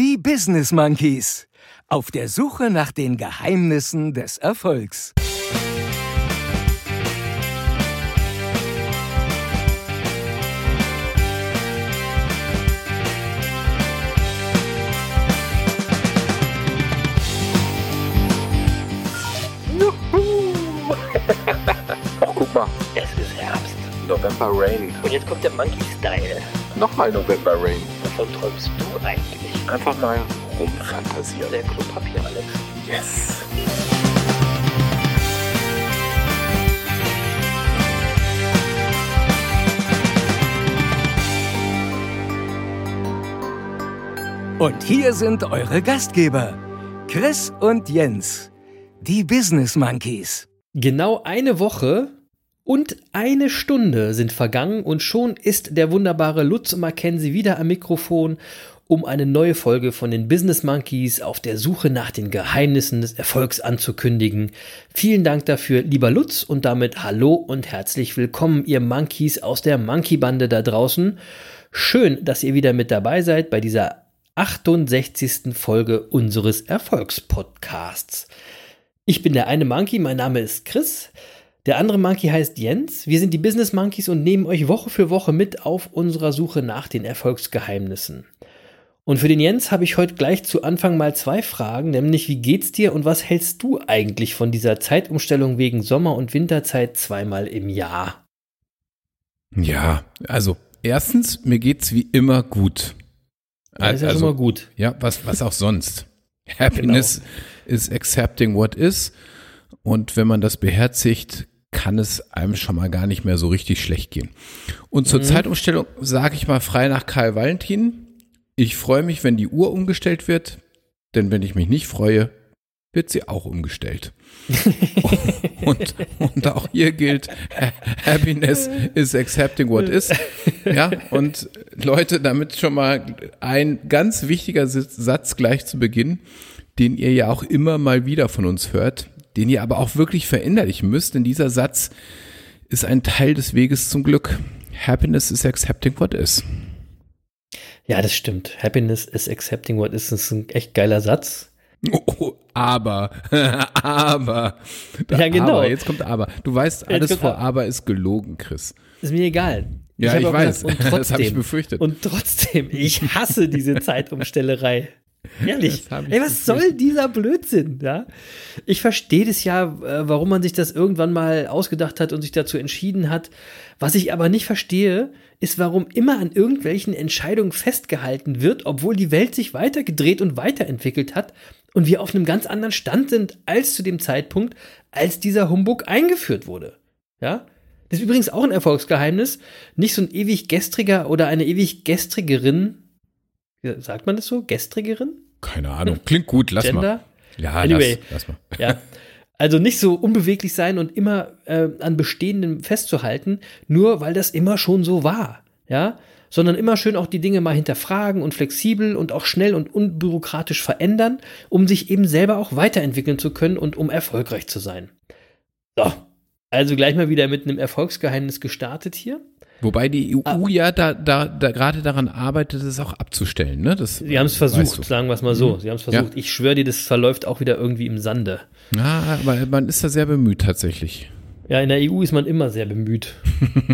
Die Business Monkeys. Auf der Suche nach den Geheimnissen des Erfolgs. Ach, guck mal. Es ist Herbst. November Rain. Und jetzt kommt der Monkey-Style. Nochmal November Rain. Wovon träumst du eigentlich? Einfach mal rumfantasieren. Der Klopapier, Alex. Yes. Und hier sind eure Gastgeber, Chris und Jens, die Business Monkeys. Genau eine Woche und eine Stunde sind vergangen und schon ist der wunderbare Lutz Mackenzie wieder am Mikrofon, um eine neue Folge von den Business Monkeys auf der Suche nach den Geheimnissen des Erfolgs anzukündigen. Vielen Dank dafür, lieber Lutz, und damit hallo und herzlich willkommen, ihr Monkeys aus der Monkey-Bande da draußen. Schön, dass ihr wieder mit dabei seid bei dieser 68. Folge unseres Erfolgspodcasts. Ich bin der eine Monkey, mein Name ist Chris. Der andere Monkey heißt Jens. Wir sind die Business Monkeys und nehmen euch Woche für Woche mit auf unserer Suche nach den Erfolgsgeheimnissen. Und für den Jens habe ich heute gleich zu Anfang mal zwei Fragen, nämlich wie geht's dir und was hältst du eigentlich von dieser Zeitumstellung wegen Sommer- und Winterzeit zweimal im Jahr? Ja, also erstens, mir geht's wie immer gut. Das ist ja schon mal gut. Ja, was, was auch sonst. Happiness is accepting what is. Und wenn man das beherzigt, kann es einem schon mal gar nicht mehr so richtig schlecht gehen. Und zur Mhm. Zeitumstellung sage ich mal frei nach Karl Valentin. Ich freue mich, wenn die Uhr umgestellt wird, denn wenn ich mich nicht freue, wird sie auch umgestellt. und, und auch hier gilt, ha- Happiness is accepting what is. Ja, und Leute, damit schon mal ein ganz wichtiger Satz gleich zu Beginn, den ihr ja auch immer mal wieder von uns hört, den ihr aber auch wirklich verinnerlichen müsst, denn dieser Satz ist ein Teil des Weges zum Glück. Happiness is accepting what is. Ja, das stimmt. Happiness is accepting what is. Das ist ein echt geiler Satz. Oh, aber, aber. Ja, genau. Aber, jetzt kommt aber. Du weißt, alles vor aber. aber ist gelogen, Chris. Ist mir egal. Ja, ich auch weiß. und Das hab ich trotzdem- befürchtet. Und trotzdem, ich hasse diese Zeitumstellerei. Ehrlich. Ey, was soll dieser Blödsinn, ja? Ich verstehe das ja, äh, warum man sich das irgendwann mal ausgedacht hat und sich dazu entschieden hat. Was ich aber nicht verstehe, ist, warum immer an irgendwelchen Entscheidungen festgehalten wird, obwohl die Welt sich weitergedreht und weiterentwickelt hat und wir auf einem ganz anderen Stand sind als zu dem Zeitpunkt, als dieser Humbug eingeführt wurde. Ja? Das ist übrigens auch ein Erfolgsgeheimnis. Nicht so ein ewig gestriger oder eine ewig gestrigerin. Sagt man das so? Gestrigerin? Keine Ahnung. Klingt gut, lass mal. Gender? Ja, Anyway. lass, lass mal. Ja. Also nicht so unbeweglich sein und immer äh, an Bestehendem festzuhalten, nur weil das immer schon so war. Ja. Sondern immer schön auch die Dinge mal hinterfragen und flexibel und auch schnell und unbürokratisch verändern, um sich eben selber auch weiterentwickeln zu können und um erfolgreich zu sein. So. Also gleich mal wieder mit einem Erfolgsgeheimnis gestartet hier. Wobei die EU Ah. ja da, da, da gerade daran arbeitet, es auch abzustellen. Ne? Das, Sie haben es weißt versucht, du. sagen wir es mal so. Sie haben es Ja. versucht. Ich schwöre dir, das verläuft auch wieder irgendwie im Sande. Ja, aber man ist da sehr bemüht tatsächlich. Ja, in der EU ist man immer sehr bemüht.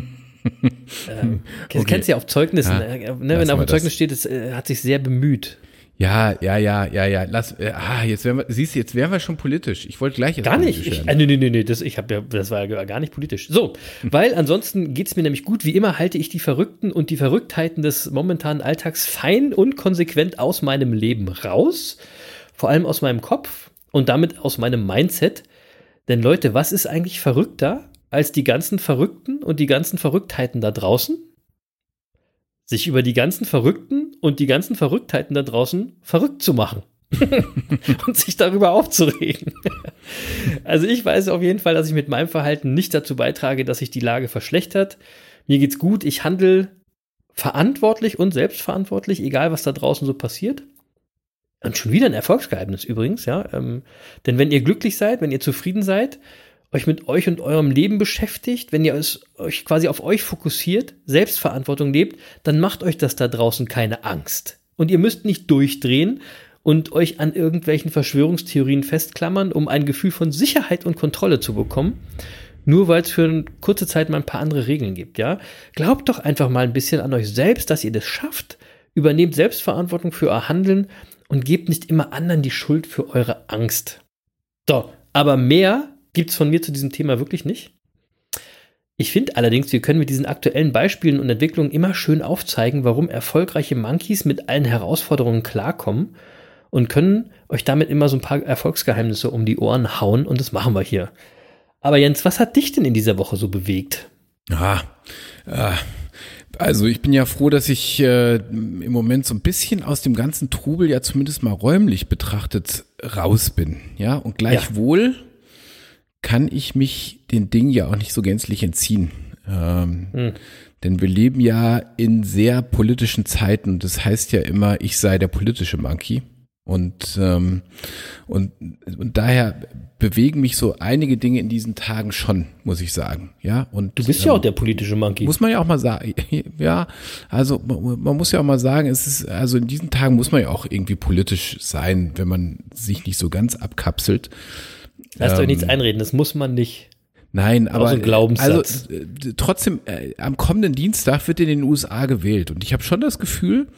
ähm, Du Okay. kennst ja auf Zeugnissen, Ja, äh, ne, wenn auf dem Zeugnis das. steht, es äh, hat sich sehr bemüht. Ja, ja, ja, ja, ja. Lass, äh, ah, jetzt wären wir, siehst du, jetzt wären wir schon politisch. Ich wollte gleich jetzt Gar nicht. Ich, äh, nee, nee, nee, nee, das, ich hab ja, das war ja gar nicht politisch. So, weil ansonsten geht es mir nämlich gut. Wie immer halte ich die Verrückten und die Verrücktheiten des momentanen Alltags fein und konsequent aus meinem Leben raus. Vor allem aus meinem Kopf und damit aus meinem Mindset. Denn Leute, was ist eigentlich verrückter als die ganzen Verrückten und die ganzen Verrücktheiten da draußen? Sich über die ganzen Verrückten und die ganzen Verrücktheiten da draußen verrückt zu machen. und sich darüber aufzuregen. Also ich weiß auf jeden Fall, dass ich mit meinem Verhalten nicht dazu beitrage, dass sich die Lage verschlechtert. Mir geht's gut, ich handle verantwortlich und selbstverantwortlich, egal was da draußen so passiert. Und schon wieder ein Erfolgsgeheimnis übrigens, ja. Ähm, denn wenn ihr glücklich seid, wenn ihr zufrieden seid, euch mit euch und eurem Leben beschäftigt, wenn ihr es, euch quasi auf euch fokussiert, Selbstverantwortung lebt, dann macht euch das da draußen keine Angst. Und ihr müsst nicht durchdrehen und euch an irgendwelchen Verschwörungstheorien festklammern, um ein Gefühl von Sicherheit und Kontrolle zu bekommen. Nur weil es für eine kurze Zeit mal ein paar andere Regeln gibt, ja? Glaubt doch einfach mal ein bisschen an euch selbst, dass ihr das schafft. Übernehmt Selbstverantwortung für euer Handeln und gebt nicht immer anderen die Schuld für eure Angst. So, aber mehr gibt's von mir zu diesem Thema wirklich nicht. Ich finde allerdings, wir können mit diesen aktuellen Beispielen und Entwicklungen immer schön aufzeigen, warum erfolgreiche Monkeys mit allen Herausforderungen klarkommen und können euch damit immer so ein paar Erfolgsgeheimnisse um die Ohren hauen und das machen wir hier. Aber Jens, was hat dich denn in dieser Woche so bewegt? Ah, äh, also ich bin ja froh, dass ich äh, im Moment so ein bisschen aus dem ganzen Trubel ja zumindest mal räumlich betrachtet raus bin. Ja, und gleichwohl kann ich mich den Dingen ja auch nicht so gänzlich entziehen. Ähm, Hm. Denn wir leben ja in sehr politischen Zeiten. Das heißt ja immer, ich sei der politische Monkey. Und, ähm, und, und daher bewegen mich so einige Dinge in diesen Tagen schon, muss ich sagen. Ja, und Du bist ja auch der politische Monkey. muss man ja auch mal sagen, ja, also man, man muss ja auch mal sagen, es ist, also in diesen Tagen muss man ja auch irgendwie politisch sein, wenn man sich nicht so ganz abkapselt. Lasst euch ähm, nichts einreden, das muss man nicht. Nein, aber so Glaubenssatz. also äh, trotzdem äh, am kommenden Dienstag wird in den USA gewählt und ich habe schon das Gefühl,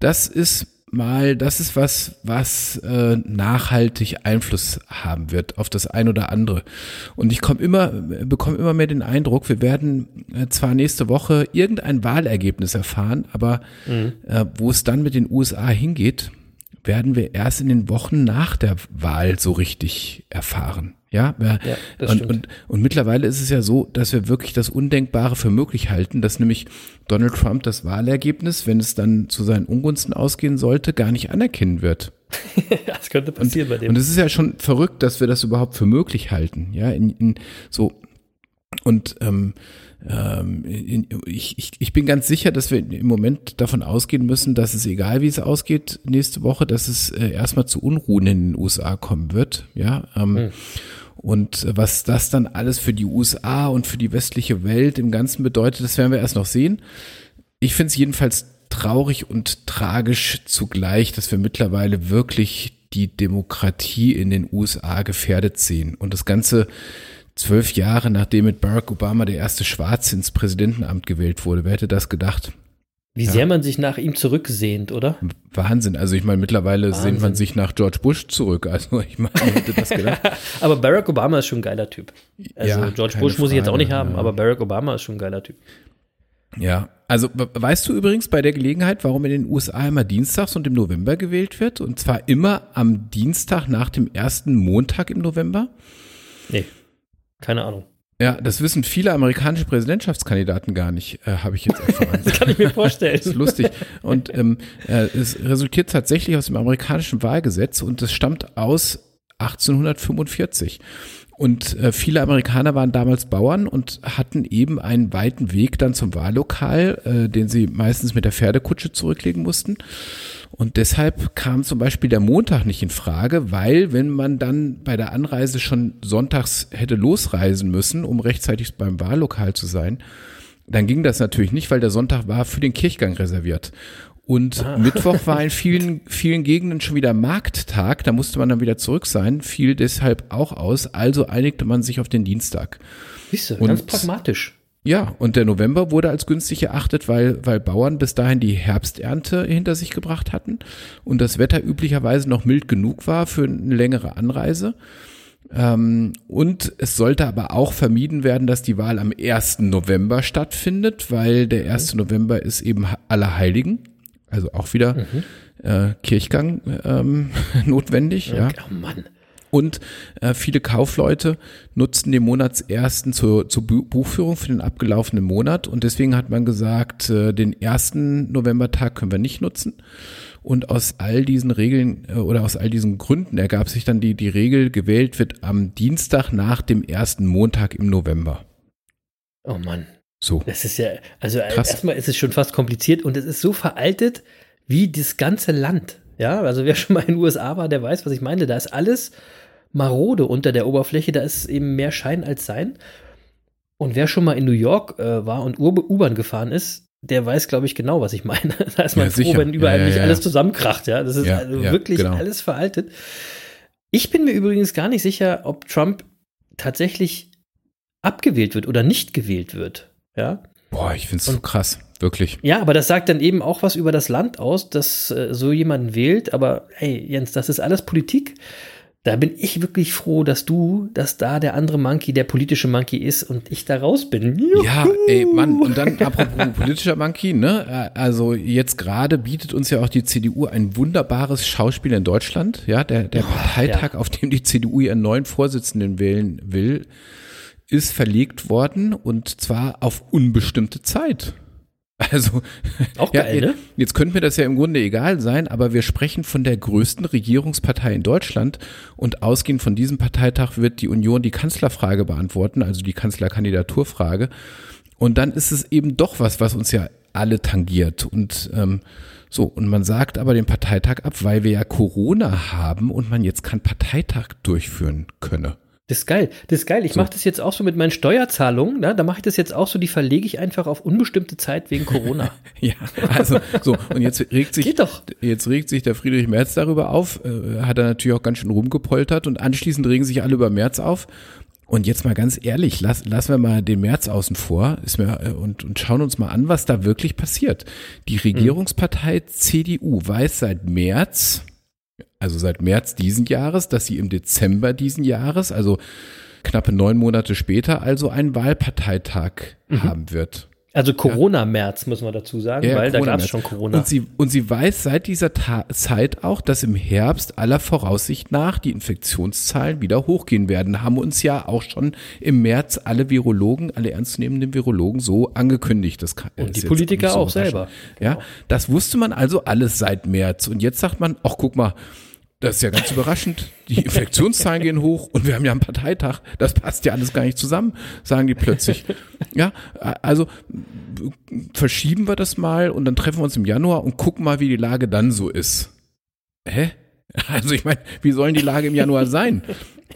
das ist mal, das ist was, was äh, nachhaltig Einfluss haben wird auf das ein oder andere. Und ich komme immer, bekomme immer mehr den Eindruck, wir werden äh, zwar nächste Woche irgendein Wahlergebnis erfahren, aber äh, wo es dann mit den USA hingeht, werden wir erst in den Wochen nach der Wahl so richtig erfahren. Ja, ja, das und, stimmt. und, und mittlerweile ist es ja so, dass wir wirklich das Undenkbare für möglich halten, dass nämlich Donald Trump das Wahlergebnis, wenn es dann zu seinen Ungunsten ausgehen sollte, gar nicht anerkennen wird. Das könnte Und, passieren bei dem. und es ist ja schon verrückt, dass wir das überhaupt für möglich halten. Ja, in, in so und ähm, ich, ich, ich bin ganz sicher, dass wir im Moment davon ausgehen müssen, dass es egal wie es ausgeht nächste Woche, dass es äh, erstmal zu Unruhen in den USA kommen wird. Ja, ähm, Hm. und was das dann alles für die USA und für die westliche Welt im Ganzen bedeutet, das werden wir erst noch sehen. Ich finde es jedenfalls traurig und tragisch zugleich, dass wir mittlerweile wirklich die Demokratie in den USA gefährdet sehen. Und das Ganze zwölf Jahre nachdem mit Barack Obama der erste Schwarze ins Präsidentenamt gewählt wurde. Wer hätte das gedacht? Wie sehr man sich nach ihm zurücksehnt, oder? Wahnsinn. Also ich meine, mittlerweile Wahnsinn. sehnt man sich nach George Bush zurück. Also ich meine, wer hätte das gedacht? Aber Barack Obama ist schon ein geiler Typ. Also Ja, George Bush muss ich jetzt auch nicht Frage, haben, ja. aber Barack Obama ist schon ein geiler Typ. Ja, also we- weißt du übrigens bei der Gelegenheit, warum in den USA immer dienstags und im November gewählt wird? Und zwar immer am Dienstag nach dem ersten Montag im November? Nee, keine Ahnung. Ja, das wissen viele amerikanische Präsidentschaftskandidaten gar nicht, äh, habe ich jetzt erfahren. Das kann ich mir vorstellen. Das ist lustig. Und ähm, äh, es resultiert tatsächlich aus dem amerikanischen Wahlgesetz und es stammt aus 1845. Und äh, viele Amerikaner waren damals Bauern und hatten eben einen weiten Weg dann zum Wahllokal, äh, den sie meistens mit der Pferdekutsche zurücklegen mussten. Und deshalb kam zum Beispiel der Montag nicht in Frage, weil wenn man dann bei der Anreise schon sonntags hätte losreisen müssen, um rechtzeitig beim Wahllokal zu sein, dann ging das natürlich nicht, weil der Sonntag war für den Kirchgang reserviert. Und Mittwoch war in vielen, vielen Gegenden schon wieder Markttag, da musste man dann wieder zurück sein, fiel deshalb auch aus, also einigte man sich auf den Dienstag. Siehst du, ganz pragmatisch. Ja, und der November wurde als günstig erachtet, weil, weil Bauern bis dahin die Herbsternte hinter sich gebracht hatten und das Wetter üblicherweise noch mild genug war für eine längere Anreise. Ähm, und es sollte aber auch vermieden werden, dass die Wahl am 1. November stattfindet, weil der 1. November ist eben Allerheiligen, also auch wieder äh, Kirchgang ähm, notwendig. Ja. Oh Mann. Und äh, viele Kaufleute nutzten den Monatsersten zur, zur Bu- Buchführung für den abgelaufenen Monat. Und deswegen hat man gesagt, äh, den ersten Novembertag können wir nicht nutzen. Und aus all diesen Regeln äh, oder aus all diesen Gründen ergab sich dann die, die Regel, gewählt wird am Dienstag nach dem ersten Montag im November. Oh Mann. So. Das ist ja, also Krass. erstmal ist es schon fast kompliziert und es ist so veraltet wie das ganze Land. Ja, also wer schon mal in den USA war, der weiß, was ich meine. Da ist alles marode unter der Oberfläche, da ist eben mehr Schein als Sein. Und wer schon mal in New York äh, war und U-Bahn gefahren ist, der weiß, glaube ich, genau, was ich meine. Da ist man Ja, froh, sicher. wenn überall Ja, ja, nicht alles zusammenkracht, ja. Das ist also wirklich genau. alles veraltet. Ich bin mir übrigens gar nicht sicher, ob Trump tatsächlich abgewählt wird oder nicht gewählt wird. Ja. Boah, ich find's so krass. Wirklich. Ja, aber das sagt dann eben auch was über das Land aus, dass äh, so jemanden wählt. Aber hey, Jens, das ist alles Politik. Da bin ich wirklich froh, dass du, dass da der andere Monkey der politische Monkey ist und ich da raus bin. Ja, ey, Mann, und dann apropos politischer Monkey, ne? Also jetzt gerade bietet uns ja auch die CDU ein wunderbares Schauspiel in Deutschland. Ja, der, der Parteitag, auf dem die CDU ihren neuen Vorsitzenden wählen will, ist verlegt worden und zwar auf unbestimmte Zeit. Also, Auch ja, geil, ne? jetzt könnte mir das ja im Grunde egal sein, aber wir sprechen von der größten Regierungspartei in Deutschland und ausgehend von diesem Parteitag wird die Union die Kanzlerfrage beantworten, also die Kanzlerkandidaturfrage. Und dann ist es eben doch was, was uns ja alle tangiert. Und ähm, so, und man sagt aber den Parteitag ab, weil wir ja Corona haben und man jetzt keinen Parteitag durchführen könne. Das ist geil. Das ist geil. Ich So. mache das jetzt auch so mit meinen Steuerzahlungen. Ne? Da mache ich das jetzt auch so, die verlege ich einfach auf unbestimmte Zeit wegen Corona. Ja, also so, und jetzt regt sich, Geht doch. jetzt regt sich der Friedrich Merz darüber auf, äh, hat er natürlich auch ganz schön rumgepoltert und anschließend regen sich alle über Merz auf. Und jetzt mal ganz ehrlich, lass, lassen wir mal den März außen vor ist mir, äh, und, und schauen uns mal an, was da wirklich passiert. Die Regierungspartei CDU weiß seit März, also seit März diesen Jahres, dass sie im Dezember diesen Jahres, also knappe neun Monate später, also einen Wahlparteitag haben wird. Also Corona-März, muss man dazu sagen, Ja, weil da gab es schon Corona. Und sie, und sie weiß seit dieser Ta Zeit auch, dass im Herbst aller Voraussicht nach die Infektionszahlen wieder hochgehen werden. Haben uns ja auch schon im März alle Virologen, alle ernstzunehmenden Virologen so angekündigt. Das kann, Und die Politiker so auch selber. Ja, das wusste man also alles seit März. Und jetzt sagt man, ach guck mal, das ist ja ganz überraschend. Die Infektionszahlen gehen hoch und wir haben ja einen Parteitag. Das passt ja alles gar nicht zusammen, sagen die plötzlich. Ja, also verschieben wir das mal und dann treffen wir uns im Januar und gucken mal, wie die Lage dann so ist. Hä? Also ich meine, wie sollen die Lage im Januar sein?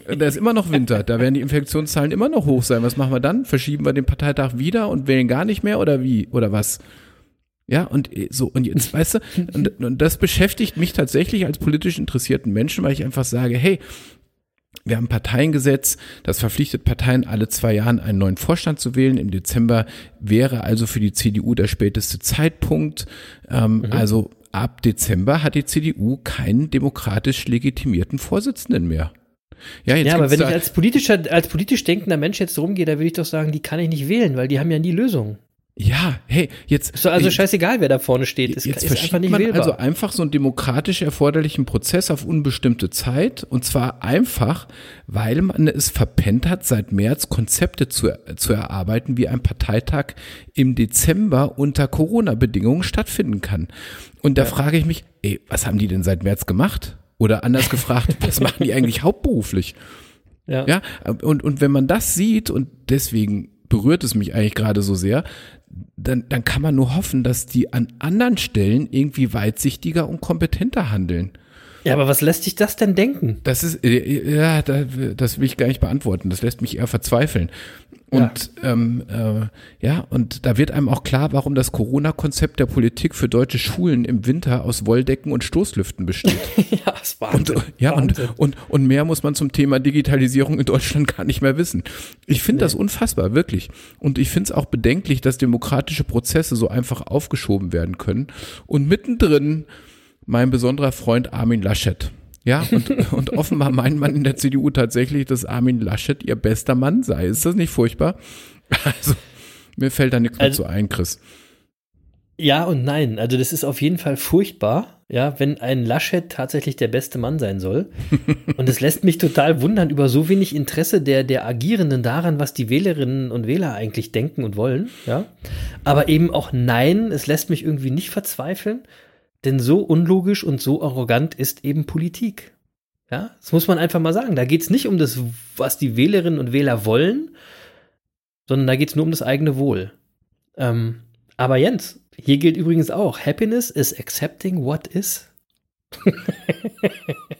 Da ist immer noch Winter, da werden die Infektionszahlen immer noch hoch sein. Was machen wir dann? Verschieben wir den Parteitag wieder und wählen gar nicht mehr oder wie? Oder was? Ja, und äh, so, und jetzt, weißt du, und, und das beschäftigt mich tatsächlich als politisch interessierten Menschen, weil ich einfach sage, hey, wir haben ein Parteiengesetz, das verpflichtet Parteien alle zwei Jahren einen neuen Vorstand zu wählen. Im Dezember wäre also für die CDU der späteste Zeitpunkt. Ähm, Also ab Dezember hat die CDU keinen demokratisch legitimierten Vorsitzenden mehr. Ja, ja, aber wenn ich als politischer, als politisch denkender Mensch jetzt rumgehe, da würde ich doch sagen, die kann ich nicht wählen, weil die haben ja nie Lösung. Ja, hey, jetzt Ist doch also scheißegal, wer da vorne steht. Es Jetzt ist einfach nicht man wählbar. also einfach so einen demokratisch erforderlichen Prozess auf unbestimmte Zeit und zwar einfach, weil man es verpennt hat, seit März Konzepte zu, zu erarbeiten, wie ein Parteitag im Dezember unter Corona-Bedingungen stattfinden kann. Und da frage ich mich, ey, was haben die denn seit März gemacht? Oder anders gefragt, was machen die eigentlich hauptberuflich? ja. Ja, und, und wenn man das sieht, und deswegen berührt es mich eigentlich gerade so sehr, dann, dann kann man nur hoffen, dass die an anderen Stellen irgendwie weitsichtiger und kompetenter handeln. Ja, aber was lässt sich das denn denken? Das ist, äh, ja, da- das will ich gar nicht beantworten. Das lässt mich eher verzweifeln. Und ähm, äh, ja, und da wird einem auch klar, warum das Corona-Konzept der Politik für deutsche Schulen im Winter aus Wolldecken und Stoßlüften besteht. ja, das war Und, ja, und, und, und mehr muss man zum Thema Digitalisierung in Deutschland gar nicht mehr wissen. Ich finde das unfassbar, wirklich. Und ich finde es auch bedenklich, dass demokratische Prozesse so einfach aufgeschoben werden können. Und mittendrin mein besonderer Freund Armin Laschet. Ja, und, und offenbar meint man in der CDU tatsächlich, dass Armin Laschet ihr bester Mann sei. Ist das nicht furchtbar? Also, mir fällt da nichts mehr Also- zu ein, Chris. Ja und nein. Also das ist auf jeden Fall furchtbar, ja, wenn ein Laschet tatsächlich der beste Mann sein soll. und es lässt mich total wundern über so wenig Interesse der, der Agierenden daran, was die Wählerinnen und Wähler eigentlich denken und wollen, ja. Aber eben auch nein, es lässt mich irgendwie nicht verzweifeln, denn so unlogisch und so arrogant ist eben Politik. Ja, das muss man einfach mal sagen. Da geht es nicht um das, was die Wählerinnen und Wähler wollen, sondern da geht es nur um das eigene Wohl. Ähm, aber Jens, hier gilt übrigens auch, Happiness is accepting what is.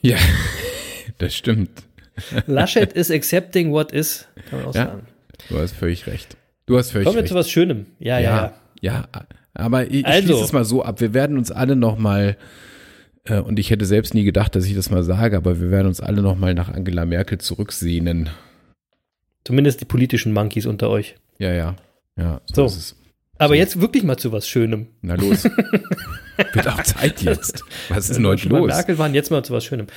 Ja, das stimmt. Laschet is accepting what is, kann man auch Ja. sagen. Du hast völlig recht. Du hast völlig Kommen wir recht. zu was Schönem. Ja, ja, ja. ja, Aber ich, ich Also. schließe es mal so ab. Wir werden uns alle noch mal äh, und ich hätte selbst nie gedacht, dass ich das mal sage, aber wir werden uns alle noch mal nach Angela Merkel zurücksehnen. Zumindest die politischen Monkeys unter euch. Ja, ja. Ja, so, So. ist es. Aber So. jetzt wirklich mal zu was Schönem. Na los. Wird auch Zeit jetzt. Was ist denn heute Angela los? Merkel waren jetzt mal zu was Schönem.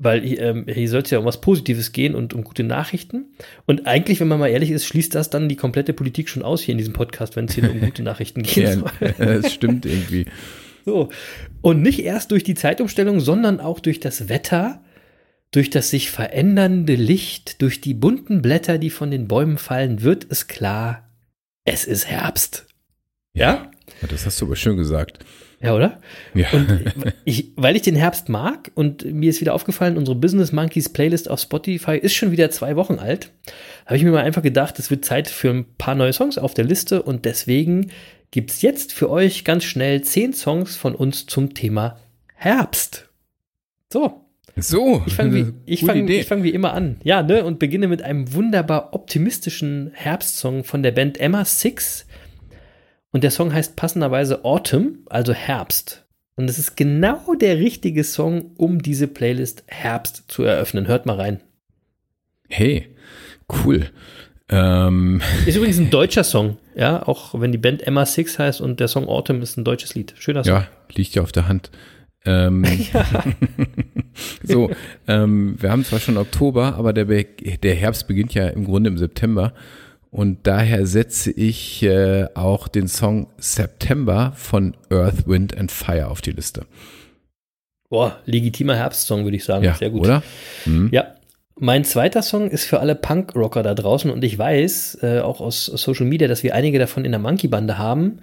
Weil hier, ähm, hier soll es ja um was Positives gehen und um gute Nachrichten. Und eigentlich, wenn man mal ehrlich ist, schließt das dann die komplette Politik schon aus hier in diesem Podcast, wenn es hier um gute Nachrichten geht. Ja, es stimmt irgendwie. So. Und nicht erst durch die Zeitumstellung, sondern auch durch das Wetter, durch das sich verändernde Licht, durch die bunten Blätter, die von den Bäumen fallen, wird es klar, es ist Herbst. Ja? Ja, Das hast du aber schön gesagt. Ja, oder? Ja. Und ich, weil ich den Herbst mag und mir ist wieder aufgefallen, unsere Business Monkeys Playlist auf Spotify ist schon wieder zwei Wochen alt, habe ich mir mal einfach gedacht, es wird Zeit für ein paar neue Songs auf der Liste und deswegen gibt es jetzt für euch ganz schnell zehn Songs von uns zum Thema Herbst. So, So, ich fange wie, ich fang, ich fang wie immer an. Ja, ne? Und beginne mit einem wunderbar optimistischen Herbstsong von der Band Emma Six. Und der Song heißt passenderweise Autumn, also Herbst. Und es ist genau der richtige Song, um diese Playlist Herbst zu eröffnen. Hört mal rein. Hey, cool. Ähm, Ist übrigens ein deutscher Song, ja, auch wenn die Band Emma Six heißt und der Song Autumn ist ein deutsches Lied. Schöner Song. ja, liegt ja auf der Hand. Ähm, so, ähm, wir haben zwar schon Oktober, aber der, Be der Herbst beginnt ja im Grunde im September. Und daher setze ich äh, auch den Song September von Earth, Wind and Fire auf die Liste. Boah, legitimer Herbstsong, würde ich sagen. Ja, Sehr gut. oder? Mhm. Ja. Mein zweiter Song ist für alle Punk-Rocker da draußen und ich weiß, äh, auch aus Social Media, dass wir einige davon in der Monkey-Bande haben.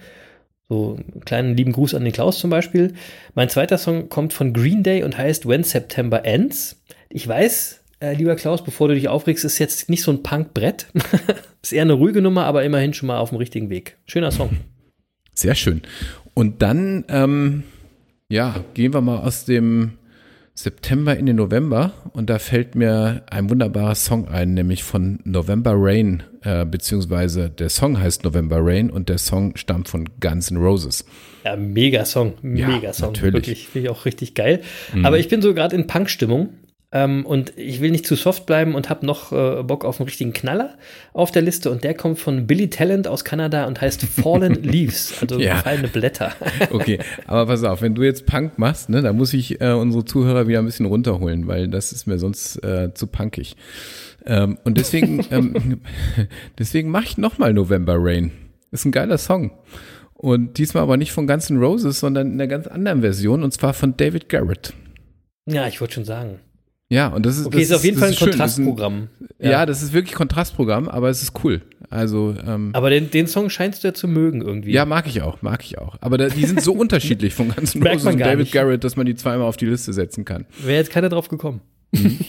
So einen kleinen lieben Gruß an den Klaus zum Beispiel. Mein zweiter Song kommt von Green Day und heißt When September Ends. Ich weiß, äh, lieber Klaus, bevor du dich aufregst, ist jetzt nicht so ein Punk-Brett. ist eher eine ruhige Nummer, aber immerhin schon mal auf dem richtigen Weg. Schöner Song. Sehr schön. Und dann, ähm, ja, gehen wir mal aus dem September in den November und da fällt mir ein wunderbarer Song ein, nämlich von November Rain, äh, beziehungsweise der Song heißt November Rain und der Song stammt von Guns N' Roses. Ja, mega Song, Ja, mega Song. natürlich. Mhm. Wirklich, finde ich auch richtig geil. Aber ich bin so gerade in Punk-Stimmung ähm, und ich will nicht zu soft bleiben und habe noch äh, Bock auf einen richtigen Knaller auf der Liste und der kommt von Billy Talent aus Kanada und heißt Fallen Leaves, also Ja. gefallene Blätter. Okay, aber pass auf, wenn du jetzt Punk machst, ne, da muss ich äh, unsere Zuhörer wieder ein bisschen runterholen, weil das ist mir sonst äh, zu punkig. Ähm, und deswegen, ähm, deswegen mache ich nochmal November Rain. Ist ein geiler Song. Und diesmal aber nicht von Guns N' Roses, sondern in einer ganz anderen Version, und zwar von David Garrett. ja, ich wollte schon sagen. Ja, und das ist Okay, das ist auf jeden Fall ein ist schön. Das ist Kontrastprogramm. ja. das ist wirklich Kontrastprogramm, aber es ist cool. Also ähm, Aber den, den Song scheinst du ja zu mögen irgendwie. ja, mag ich auch, mag ich auch. Aber da, die sind so unterschiedlich von Guns N' Merkt Roses und David nicht. Garrett, dass man die zweimal auf die Liste setzen kann. Wäre jetzt keiner drauf gekommen. Mhm.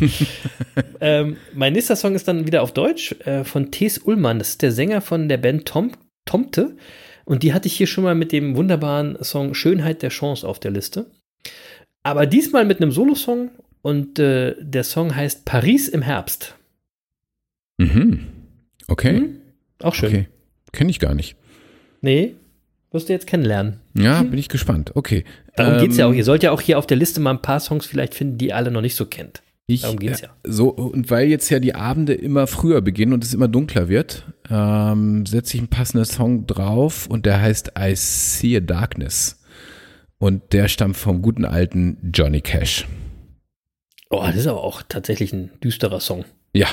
ähm, mein nächster Song ist dann wieder auf Deutsch äh, von Thes Ullmann. Das ist der Sänger von der Band Tom, Tomte. Und die hatte ich hier schon mal mit dem wunderbaren Song Schönheit der Chance auf der Liste. Aber diesmal mit einem Solosong und äh, der Song heißt Paris im Herbst. Mhm. Okay. Hm? Auch schön. Okay. Kenne ich gar nicht. Nee, wirst du jetzt kennenlernen. Ja, bin ich gespannt. Okay. Darum Ähm, geht's ja auch. Ihr sollt ja auch hier auf der Liste mal ein paar Songs vielleicht finden, die ihr alle noch nicht so kennt. Ich, Darum geht's äh, ja. So, und weil jetzt ja die Abende immer früher beginnen und es immer dunkler wird, ähm, setze ich einen passenden Song drauf und der heißt I See a Darkness. Und der stammt vom guten alten Johnny Cash. Oh, das ist aber auch tatsächlich ein düsterer Song. Ja,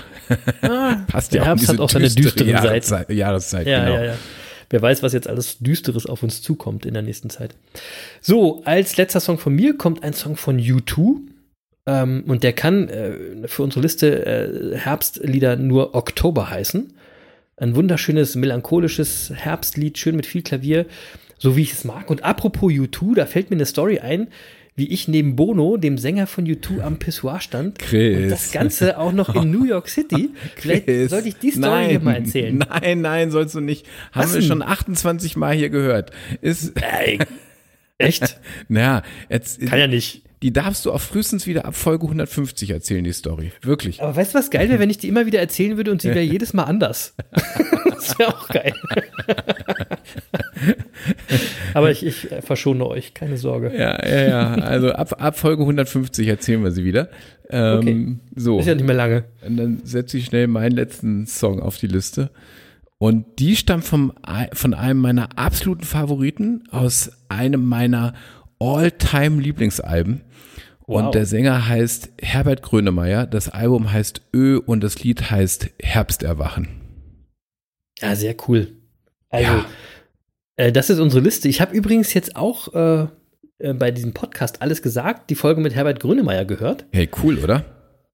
Ah, passt der ja Herbst um hat auch seine düstere düsteren Seiten. Jahreszeit, Jahreszeit Ja, genau. ja, ja. Wer weiß, was jetzt alles Düsteres auf uns zukommt in der nächsten Zeit. So, als letzter Song von mir kommt ein Song von U2. Ähm, und der kann äh, für unsere Liste äh, Herbstlieder nur Oktober heißen. Ein wunderschönes, melancholisches Herbstlied, schön mit viel Klavier, so wie ich es mag. Und apropos U2, da fällt mir eine Story ein, wie ich neben Bono, dem Sänger von U2, am Pissoir stand. Chris. Und das Ganze auch noch in New York City. Vielleicht Chris, sollte ich die Story hier mal erzählen. Nein, nein, sollst du nicht. Haben Was wir denn? schon 28 Mal hier gehört. Ist, Ey, echt? naja, jetzt, Kann ja nicht. Die darfst du auch frühestens wieder ab Folge 150 erzählen, die Story. Wirklich. Aber weißt du, was geil wäre, wenn ich die immer wieder erzählen würde und sie wäre jedes Mal anders? das wäre auch geil. Aber ich, ich verschone euch, keine Sorge. Ja, ja, ja. Also ab, ab Folge 150 erzählen wir sie wieder. Ähm, Okay. So. Ist ja nicht mehr lange. Und dann setze ich schnell meinen letzten Song auf die Liste. Und die stammt vom, von einem meiner absoluten Favoriten aus einem meiner All-Time-Lieblingsalben. Wow. Und der Sänger heißt Herbert Grönemeyer. Das Album heißt Ö und das Lied heißt Herbsterwachen. Ja, sehr cool. Also, Ja. äh, das ist unsere Liste. Ich habe übrigens jetzt auch äh, äh, bei diesem Podcast alles gesagt, die Folge mit Herbert Grönemeyer gehört. Hey, cool, oder?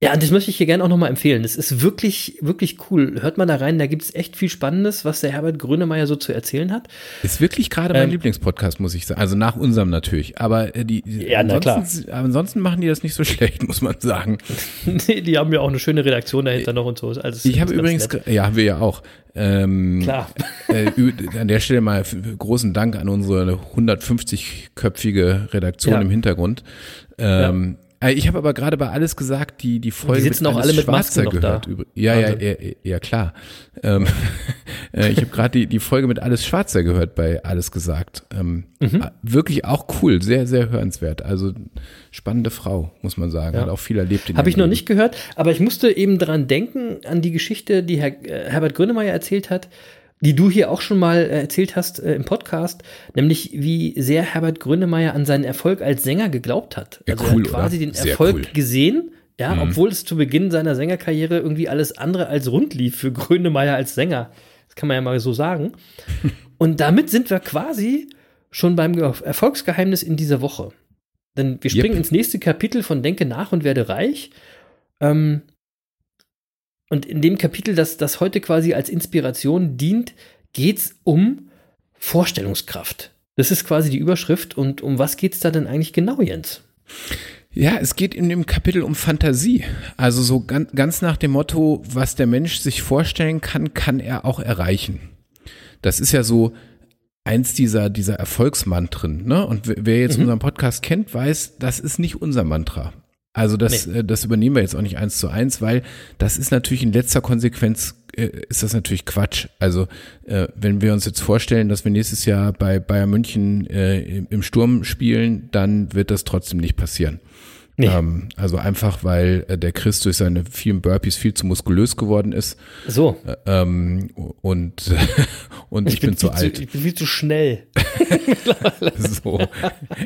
Ja, und das möchte ich hier gerne auch nochmal empfehlen. Das ist wirklich, wirklich cool. Hört mal da rein, da gibt es echt viel Spannendes, was der Herbert Grönemeyer so zu erzählen hat. Ist wirklich gerade mein Ähm, Lieblingspodcast, muss ich sagen. Also nach unserem natürlich. Aber äh, die, die Ja, na klar. ansonsten, ansonsten machen die das nicht so schlecht, muss man sagen. Nee, die haben ja auch eine schöne Redaktion dahinter noch und so. Also, Ich habe übrigens, nett. ja, haben wir ja auch. Ähm, Klar. Äh, an der Stelle mal großen Dank an unsere 150-köpfige Redaktion Ja. im Hintergrund. Ähm, äh, Ich habe aber gerade bei alles gesagt, die die Folge sitzen mit auch Alles alle mit Schwarzer Masken noch da. gehört. Ja, ja, ja, ja, klar. Ähm, äh, ich habe gerade die, die Folge mit Alles Schwarzer gehört bei Alles gesagt. Ähm, Mhm. äh, Wirklich auch cool, sehr, sehr hörenswert. Also spannende Frau, muss man sagen. Ja. Hat auch viel erlebt. Habe ich ihrem noch Leben. nicht gehört, aber ich musste eben dran denken, an die Geschichte, die Herr äh, Herbert Grönemeyer erzählt hat, die du hier auch schon mal äh, erzählt hast äh, im Podcast, nämlich wie sehr Herbert Grönemeyer an seinen Erfolg als Sänger geglaubt hat. Ja, also cool, er hat quasi oder? den Sehr Erfolg cool. gesehen, ja, Mhm. obwohl es zu Beginn seiner Sängerkarriere irgendwie alles andere als rund lief für Grönemeyer als Sänger. Das kann man ja mal so sagen. Und damit sind wir quasi schon beim Ge- Erfolgsgeheimnis in dieser Woche. Denn wir springen Yep. ins nächste Kapitel von Denke nach und werde reich. Ähm, und in dem Kapitel, das, das heute quasi als Inspiration dient, geht es um Vorstellungskraft. Das ist quasi die Überschrift. Und um was geht es da denn eigentlich genau, Jens? Ja, es geht in dem Kapitel um Fantasie. Also so ganz, ganz nach dem Motto, was der Mensch sich vorstellen kann, kann er auch erreichen. Das ist ja so eins dieser, dieser Erfolgsmantren. Ne? Und wer- jetzt Mhm. unseren Podcast kennt, weiß, das ist nicht unser Mantra. Also das, Nee. äh, das übernehmen wir jetzt auch nicht eins zu eins, weil das ist natürlich in letzter Konsequenz äh, ist das natürlich Quatsch. Also äh, wenn wir uns jetzt vorstellen, dass wir nächstes Jahr bei Bayern München äh, im, im Sturm spielen, dann wird das trotzdem nicht passieren. Nee. Ähm, also einfach, weil äh, der Chris durch seine vielen Burpees viel zu muskulös geworden ist So. äh, ähm, und und ich, bin, zu alt. ich bin viel zu schnell. So.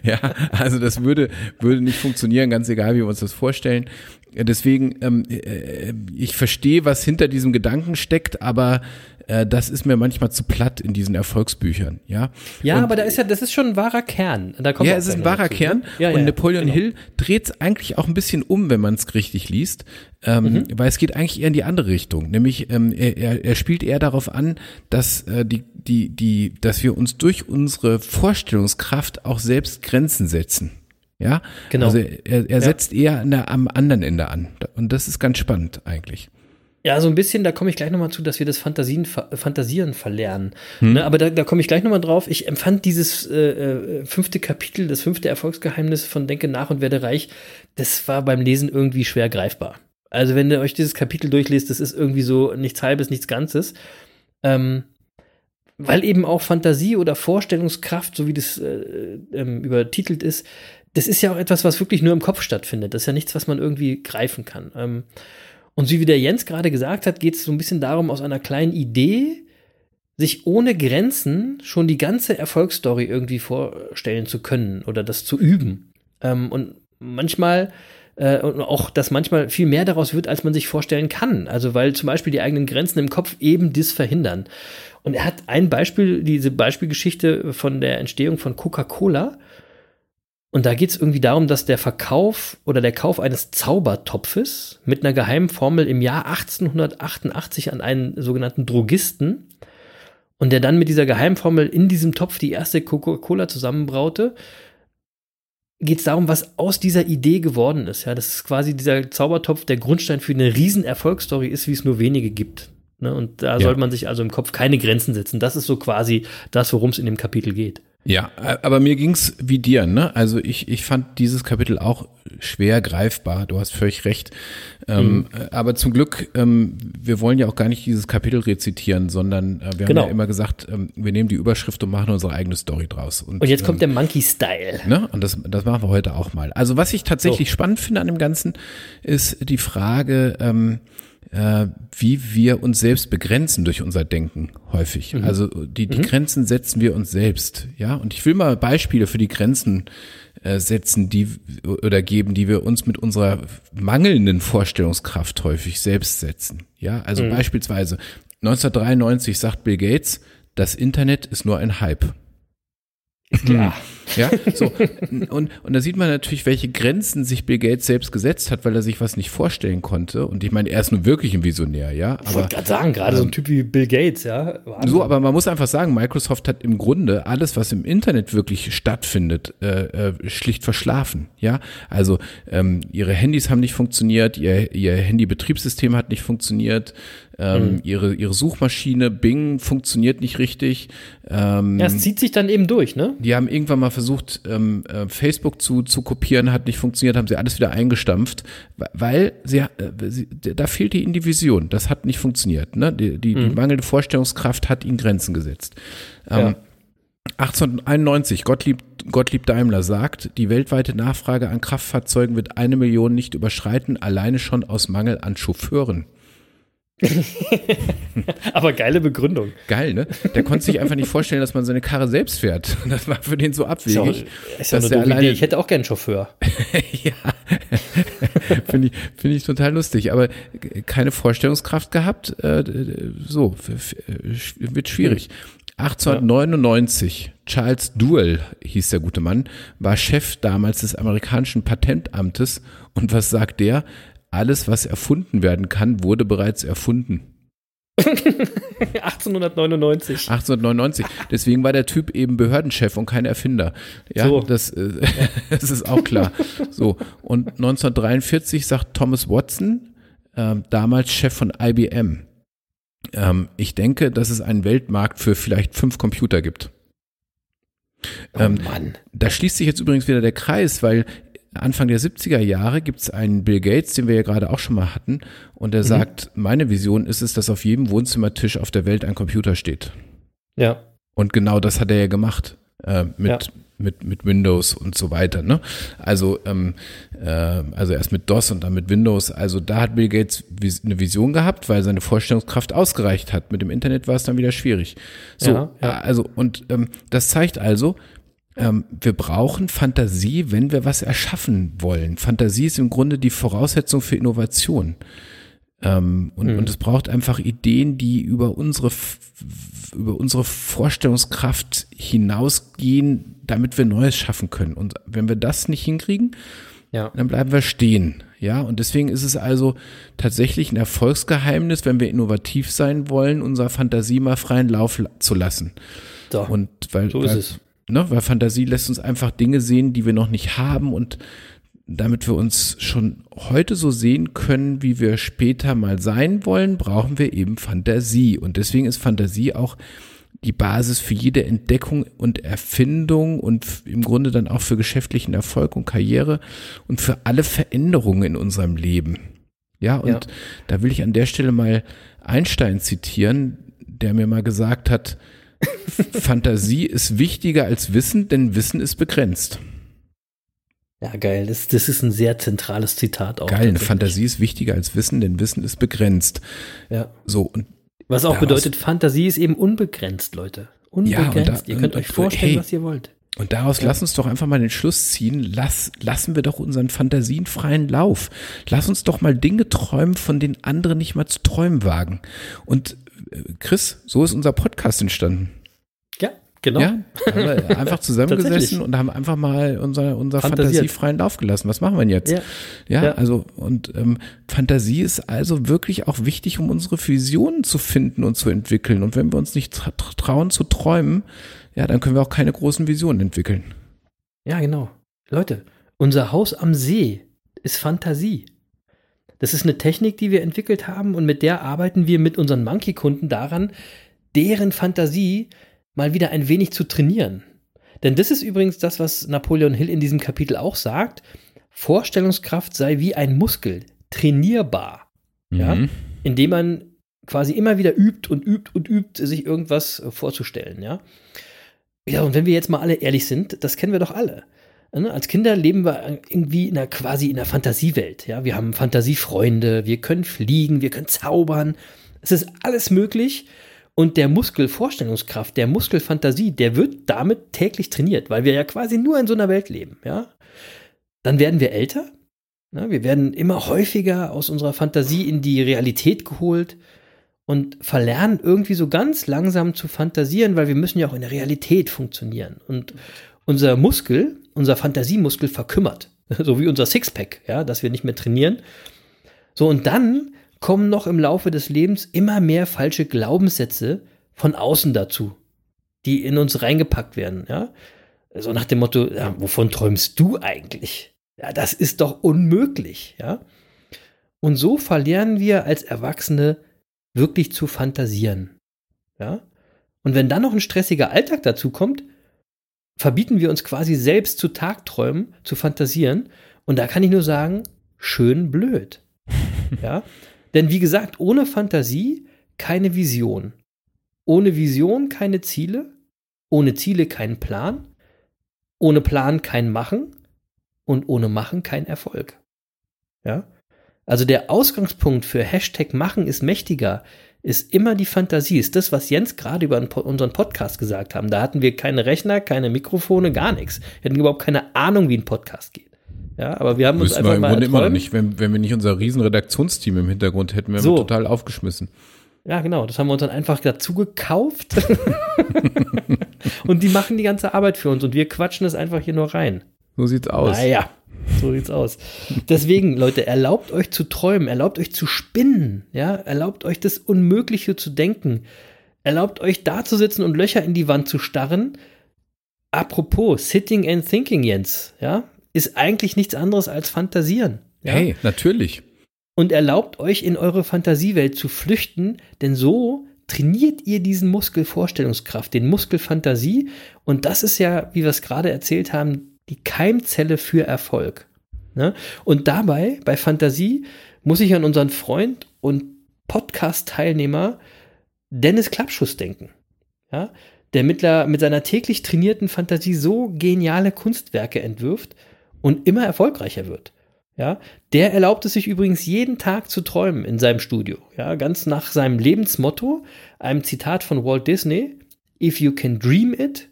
Ja, also das würde, würde nicht funktionieren, ganz egal, wie wir uns das vorstellen. Deswegen, ähm, äh, ich verstehe, was hinter diesem Gedanken steckt, aber äh, das ist mir manchmal zu platt in diesen Erfolgsbüchern, ja. Ja, Und- aber da ist ja, das ist schon ein wahrer Kern. Da kommt ja, es ist ein wahrer dazu, Kern. ne? Ja, und ja, Napoleon genau. Hill dreht es eigentlich auch ein bisschen um, wenn man es richtig liest. Ähm, Mhm. Weil es geht eigentlich eher in die andere Richtung. Nämlich, ähm, er, er, spielt eher darauf an, dass äh, die, die, die, dass wir uns durch unsere Vorstellungskraft auch selbst Grenzen setzen. Ja, Genau. Also er, er Ja. setzt eher an der, am anderen Ende an. Und das ist ganz spannend eigentlich. Ja, so ein bisschen, da komme ich gleich nochmal zu, dass wir das Fantasien, Fantasieren verlernen. Hm. Ne, aber da, da komme ich gleich nochmal drauf. Ich empfand dieses äh, äh, fünfte Kapitel, das fünfte Erfolgsgeheimnis von Denke nach und werde reich, das war beim Lesen irgendwie schwer greifbar. Also wenn ihr euch dieses Kapitel durchlest, das ist irgendwie so nichts Halbes, nichts Ganzes. Ähm, weil eben auch Fantasie oder Vorstellungskraft, so wie das äh, ähm, übertitelt ist, das ist ja auch etwas, was wirklich nur im Kopf stattfindet. Das ist ja nichts, was man irgendwie greifen kann. Ähm, und wie der Jens gerade gesagt hat, geht es so ein bisschen darum, aus einer kleinen Idee sich ohne Grenzen schon die ganze Erfolgsstory irgendwie vorstellen zu können oder das zu üben. Ähm, und manchmal äh, und auch, dass manchmal viel mehr daraus wird, als man sich vorstellen kann. Also weil zum Beispiel die eigenen Grenzen im Kopf eben das verhindern. Und er hat ein Beispiel, diese Beispielgeschichte von der Entstehung von Coca-Cola. Und da geht es irgendwie darum, dass der Verkauf oder der Kauf eines Zaubertopfes mit einer geheimen Formel im Jahr 1888 an einen sogenannten Drogisten und der dann mit dieser Geheimformel in diesem Topf die erste Coca-Cola zusammenbraute, geht es darum, was aus dieser Idee geworden ist. Ja, das ist quasi dieser Zaubertopf, der Grundstein für eine riesen Erfolgsstory ist, wie es nur wenige gibt. Ne? Und da Ja. sollte man sich also im Kopf keine Grenzen setzen. Das ist so quasi das, worum es in dem Kapitel geht. Ja, aber mir ging's wie dir, ne? Also ich, ich fand dieses Kapitel auch schwer greifbar. Du hast völlig recht. Ähm, Mhm. Aber zum Glück, ähm, wir wollen ja auch gar nicht dieses Kapitel rezitieren, sondern äh, wir Genau. haben ja immer gesagt, ähm, wir nehmen die Überschrift und machen unsere eigene Story draus. Und jetzt kommt ähm, der Monkey-Style. Ne? Und das, das machen wir heute auch mal. Also was ich tatsächlich So. spannend finde an dem Ganzen, ist die Frage, ähm, äh, wie wir uns selbst begrenzen durch unser Denken häufig. Also die, die Grenzen setzen wir uns selbst. Ja, und ich will mal Beispiele für die Grenzen äh, setzen, die oder geben, die wir uns mit unserer mangelnden Vorstellungskraft häufig selbst setzen. Ja, also beispielsweise 1993 sagt Bill Gates, das Internet ist nur ein Hype. Ja. Ja, so. Und, und da sieht man natürlich, welche Grenzen sich Bill Gates selbst gesetzt hat, weil er sich was nicht vorstellen konnte. Und ich meine, er ist nun wirklich ein Visionär, ja. Ich Aber wollte gerade sagen, gerade so ein Typ wie Bill Gates, ja. Wahnsinn. so, aber man muss einfach sagen, Microsoft hat im Grunde alles, was im Internet wirklich stattfindet, äh, äh, schlicht verschlafen. Ja, also ähm, ihre Handys haben nicht funktioniert, ihr, ihr Handybetriebssystem hat nicht funktioniert, ähm, ihre ihre Suchmaschine Bing funktioniert nicht richtig. Ähm, ja, es zieht sich dann eben durch, ne? die haben irgendwann mal versucht, ähm, äh, Facebook zu, zu kopieren, hat nicht funktioniert, haben sie alles wieder eingestampft, weil sie, äh, sie da fehlte ihnen die Vision. Das hat nicht funktioniert. Ne? Die, die, die mangelnde Vorstellungskraft hat ihnen Grenzen gesetzt. Ähm, Ja. 1891, Gottlieb, Gottlieb Daimler sagt, die weltweite Nachfrage an Kraftfahrzeugen wird eine Million nicht überschreiten, alleine schon aus Mangel an Chauffeuren. Aber geile Begründung. Geil, ne? Der konnte sich einfach nicht vorstellen, dass man seine Karre selbst fährt. Das war für den so Ist ja, auch- abwegig. ist ja der doofe alleine- Idee. Ich hätte auch gern einen Chauffeur. ja, finde ich, finde ich total lustig. Aber keine Vorstellungskraft gehabt, äh, so, äh, wird schwierig. 1899, Charles Duell hieß der gute Mann, war Chef damals des amerikanischen Patentamtes. Und was sagt der? Alles, was erfunden werden kann, wurde bereits erfunden. 1899. 1899. Deswegen war der Typ eben Behördenchef und kein Erfinder. Ja, So. das, äh, das ist auch klar. So. Und 1943 sagt Thomas Watson, ähm, damals Chef von IBM, ähm, ich denke, dass es einen Weltmarkt für vielleicht fünf Computer gibt. Ähm, oh Mann. Da schließt sich jetzt übrigens wieder der Kreis, weil Anfang der 70er Jahre gibt es einen Bill Gates, den wir ja gerade auch schon mal hatten, und er sagt, meine Vision ist es, dass auf jedem Wohnzimmertisch auf der Welt ein Computer steht. Ja. Und genau das hat er ja gemacht äh, mit, Ja. mit, mit Windows und so weiter. Ne? Also, ähm, äh, also erst mit DOS und dann mit Windows. Also da hat Bill Gates eine Vision gehabt, weil seine Vorstellungskraft ausgereicht hat. Mit dem Internet war es dann wieder schwierig. So, Ja, ja. also und ähm, das zeigt also, ähm, wir brauchen Fantasie, wenn wir was erschaffen wollen. Fantasie ist im Grunde die Voraussetzung für Innovation. Ähm, und, und es braucht einfach Ideen, die über unsere, über unsere Vorstellungskraft hinausgehen, damit wir Neues schaffen können. Und wenn wir das nicht hinkriegen, Ja. dann bleiben wir stehen. Ja, und deswegen ist es also tatsächlich ein Erfolgsgeheimnis, wenn wir innovativ sein wollen, unserer Fantasie mal freien Lauf la- zu lassen. So. Und weil, So ist weil, es. Ne, weil Fantasie lässt uns einfach Dinge sehen, die wir noch nicht haben und damit wir uns schon heute so sehen können, wie wir später mal sein wollen, brauchen wir eben Fantasie. Und deswegen ist Fantasie auch die Basis für jede Entdeckung und Erfindung und im Grunde dann auch für geschäftlichen Erfolg und Karriere und für alle Veränderungen in unserem Leben. Ja, und Ja. da will ich an der Stelle mal Einstein zitieren, der mir mal gesagt hat, Fantasie ist wichtiger als Wissen, denn Wissen ist begrenzt. Ja, geil. Das, das ist ein sehr zentrales Zitat auch. Geil. Fantasie ist wichtiger als Wissen, denn Wissen ist begrenzt. Ja. So, und Was auch bedeutet, Fantasie ist eben unbegrenzt, Leute. Unbegrenzt. Ja, da- ihr könnt und- euch vorstellen, hey. was ihr wollt. Und daraus lass uns doch einfach mal den Schluss ziehen. Lass, lassen wir doch unseren Fantasien freien Lauf. Lass uns doch mal Dinge träumen, von denen andere nicht mal zu träumen wagen. Und Chris, so ist unser Podcast entstanden. Ja, genau. Ja, einfach zusammengesessen und haben einfach mal unser, unser. Fantasie freien Lauf gelassen. Was machen wir denn jetzt? Ja. Ja, Ja. also und ähm, Fantasie ist also wirklich auch wichtig, um unsere Visionen zu finden und zu entwickeln. Und wenn wir uns nicht tra trauen zu träumen, ja, dann können wir auch keine großen Visionen entwickeln. Ja, genau. Leute, unser Haus am See ist Fantasie. Das ist eine Technik, die wir entwickelt haben und mit der arbeiten wir mit unseren Monkey-Kunden daran, deren Fantasie mal wieder ein wenig zu trainieren. Denn das ist übrigens das, was Napoleon Hill in diesem Kapitel auch sagt. Vorstellungskraft sei wie ein Muskel, trainierbar. Ja? Mhm. Indem man quasi immer wieder übt und übt und übt, sich irgendwas vorzustellen. Ja? Ja, und wenn wir jetzt mal alle ehrlich sind, das kennen wir doch alle. Ne? Als Kinder leben wir irgendwie in einer quasi in einer Fantasiewelt. Ja, wir haben Fantasiefreunde, wir können fliegen, wir können zaubern. Es ist alles möglich. Und der Muskelvorstellungskraft, der Muskelfantasie, der wird damit täglich trainiert, weil wir ja quasi nur in so einer Welt leben. Ja, dann werden wir älter. Ja, wir werden immer häufiger aus unserer Fantasie in die Realität geholt und verlernen irgendwie so ganz langsam zu fantasieren, weil wir müssen ja auch in der Realität funktionieren. Und unser Muskel, unser Fantasiemuskel verkümmert, so wie unser Sixpack, ja, dass wir nicht mehr trainieren. So, und dann kommen noch im Laufe des Lebens immer mehr falsche Glaubenssätze von außen dazu, die in uns reingepackt werden, ja. So nach dem Motto, ja, wovon träumst du eigentlich? Ja, das ist doch unmöglich, ja. Und so verlernen wir als Erwachsene wirklich zu fantasieren, ja. Und wenn dann noch ein stressiger Alltag dazu kommt, verbieten wir uns quasi selbst zu Tagträumen, zu fantasieren. Und da kann ich nur sagen, schön blöd. ja? Denn wie gesagt, ohne Fantasie keine Vision. Ohne Vision keine Ziele. Ohne Ziele kein Plan. Ohne Plan kein Machen. Und ohne Machen kein Erfolg. Ja? Also der Ausgangspunkt für Hashtag Machen ist mächtiger ist immer die Fantasie. Ist das, was Jens gerade über unseren Podcast gesagt haben. Da hatten wir keine Rechner, keine Mikrofone, gar nichts. Wir hatten überhaupt keine Ahnung, wie ein Podcast geht. Ja, aber wir haben uns Wissen einfach wir im mal Grunde immer noch nicht. Wenn, wenn wir nicht unser riesen Redaktionsteam im Hintergrund hätten, wären So. wir total aufgeschmissen. Ja, genau. Das haben wir uns dann einfach dazu gekauft. und die machen die ganze Arbeit für uns und wir quatschen es einfach hier nur rein. So sieht's aus. Naja, so sieht's aus. Deswegen, Leute, erlaubt euch zu träumen, erlaubt euch zu spinnen, ja, erlaubt euch das Unmögliche zu denken, erlaubt euch da zu sitzen und Löcher in die Wand zu starren. Apropos, sitting and thinking, Jens, ja, ist eigentlich nichts anderes als fantasieren. Ja? Hey, natürlich. und erlaubt euch in eure Fantasiewelt zu flüchten, denn so trainiert ihr diesen Muskel Vorstellungskraft, den Muskel Fantasie und das ist ja, wie wir es gerade erzählt haben, die Keimzelle für Erfolg. Ne? Und dabei, bei Fantasie, muss ich an unseren Freund und Podcast-Teilnehmer Dennis Klappschuss denken. Ja? Der mittler, mit seiner täglich trainierten Fantasie so geniale Kunstwerke entwirft und immer erfolgreicher wird. Ja, der erlaubt es sich übrigens jeden Tag zu träumen in seinem Studio. Ja, ganz nach seinem Lebensmotto, einem Zitat von Walt Disney: If you can dream it,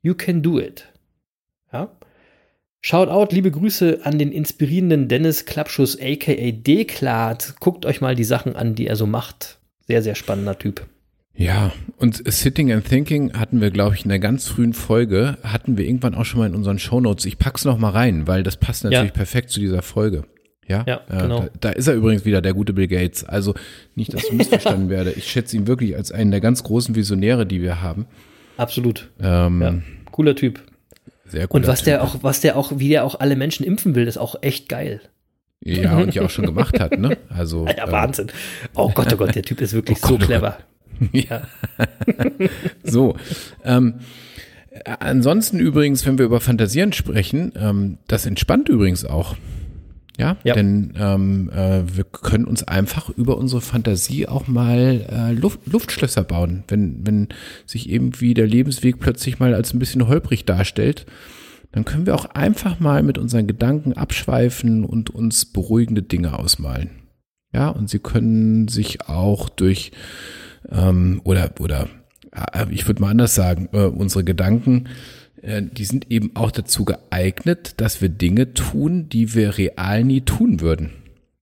you can do it. Ja. Shout out, liebe Grüße an den inspirierenden Dennis Klappschuss, aka Deklat. Guckt euch mal die Sachen an, die er so macht. Sehr, sehr spannender Typ. Ja, und Sitting and Thinking hatten wir, glaube ich, in der ganz frühen Folge, hatten wir irgendwann auch schon mal in unseren Shownotes. Ich pack's noch mal rein, weil das passt natürlich Ja. perfekt zu dieser Folge. Ja, Ja, Äh, genau. Da, da ist er übrigens wieder, der gute Bill Gates. Also nicht, dass ich missverstanden werde. Ich schätze ihn wirklich als einen der ganz großen Visionäre, die wir haben. Absolut. Ähm, Ja. Cooler Typ. Sehr Und cooler was der Typ. auch, was der auch, wie der auch alle Menschen impfen will, ist auch echt geil. Ja, und ja auch schon gemacht hat, ne? Also. Ja, ähm, Wahnsinn. Oh Gott, oh Gott, der Typ ist wirklich Oh so Gott, oh clever. Ja. So. Ähm, äh, ansonsten übrigens, wenn wir über Fantasieren sprechen, ähm, das entspannt übrigens auch. Ja, Ja. denn ähm, äh, wir können uns einfach über unsere Fantasie auch mal äh, Luft, Luftschlösser bauen, wenn, wenn sich irgendwie der Lebensweg plötzlich mal als ein bisschen holprig darstellt. Dann können wir auch einfach mal mit unseren Gedanken abschweifen und uns beruhigende Dinge ausmalen. Ja, und sie können sich auch durch ähm, oder oder äh, ich würde mal anders sagen, äh, unsere Gedanken, die sind eben auch dazu geeignet, dass wir Dinge tun, die wir real nie tun würden.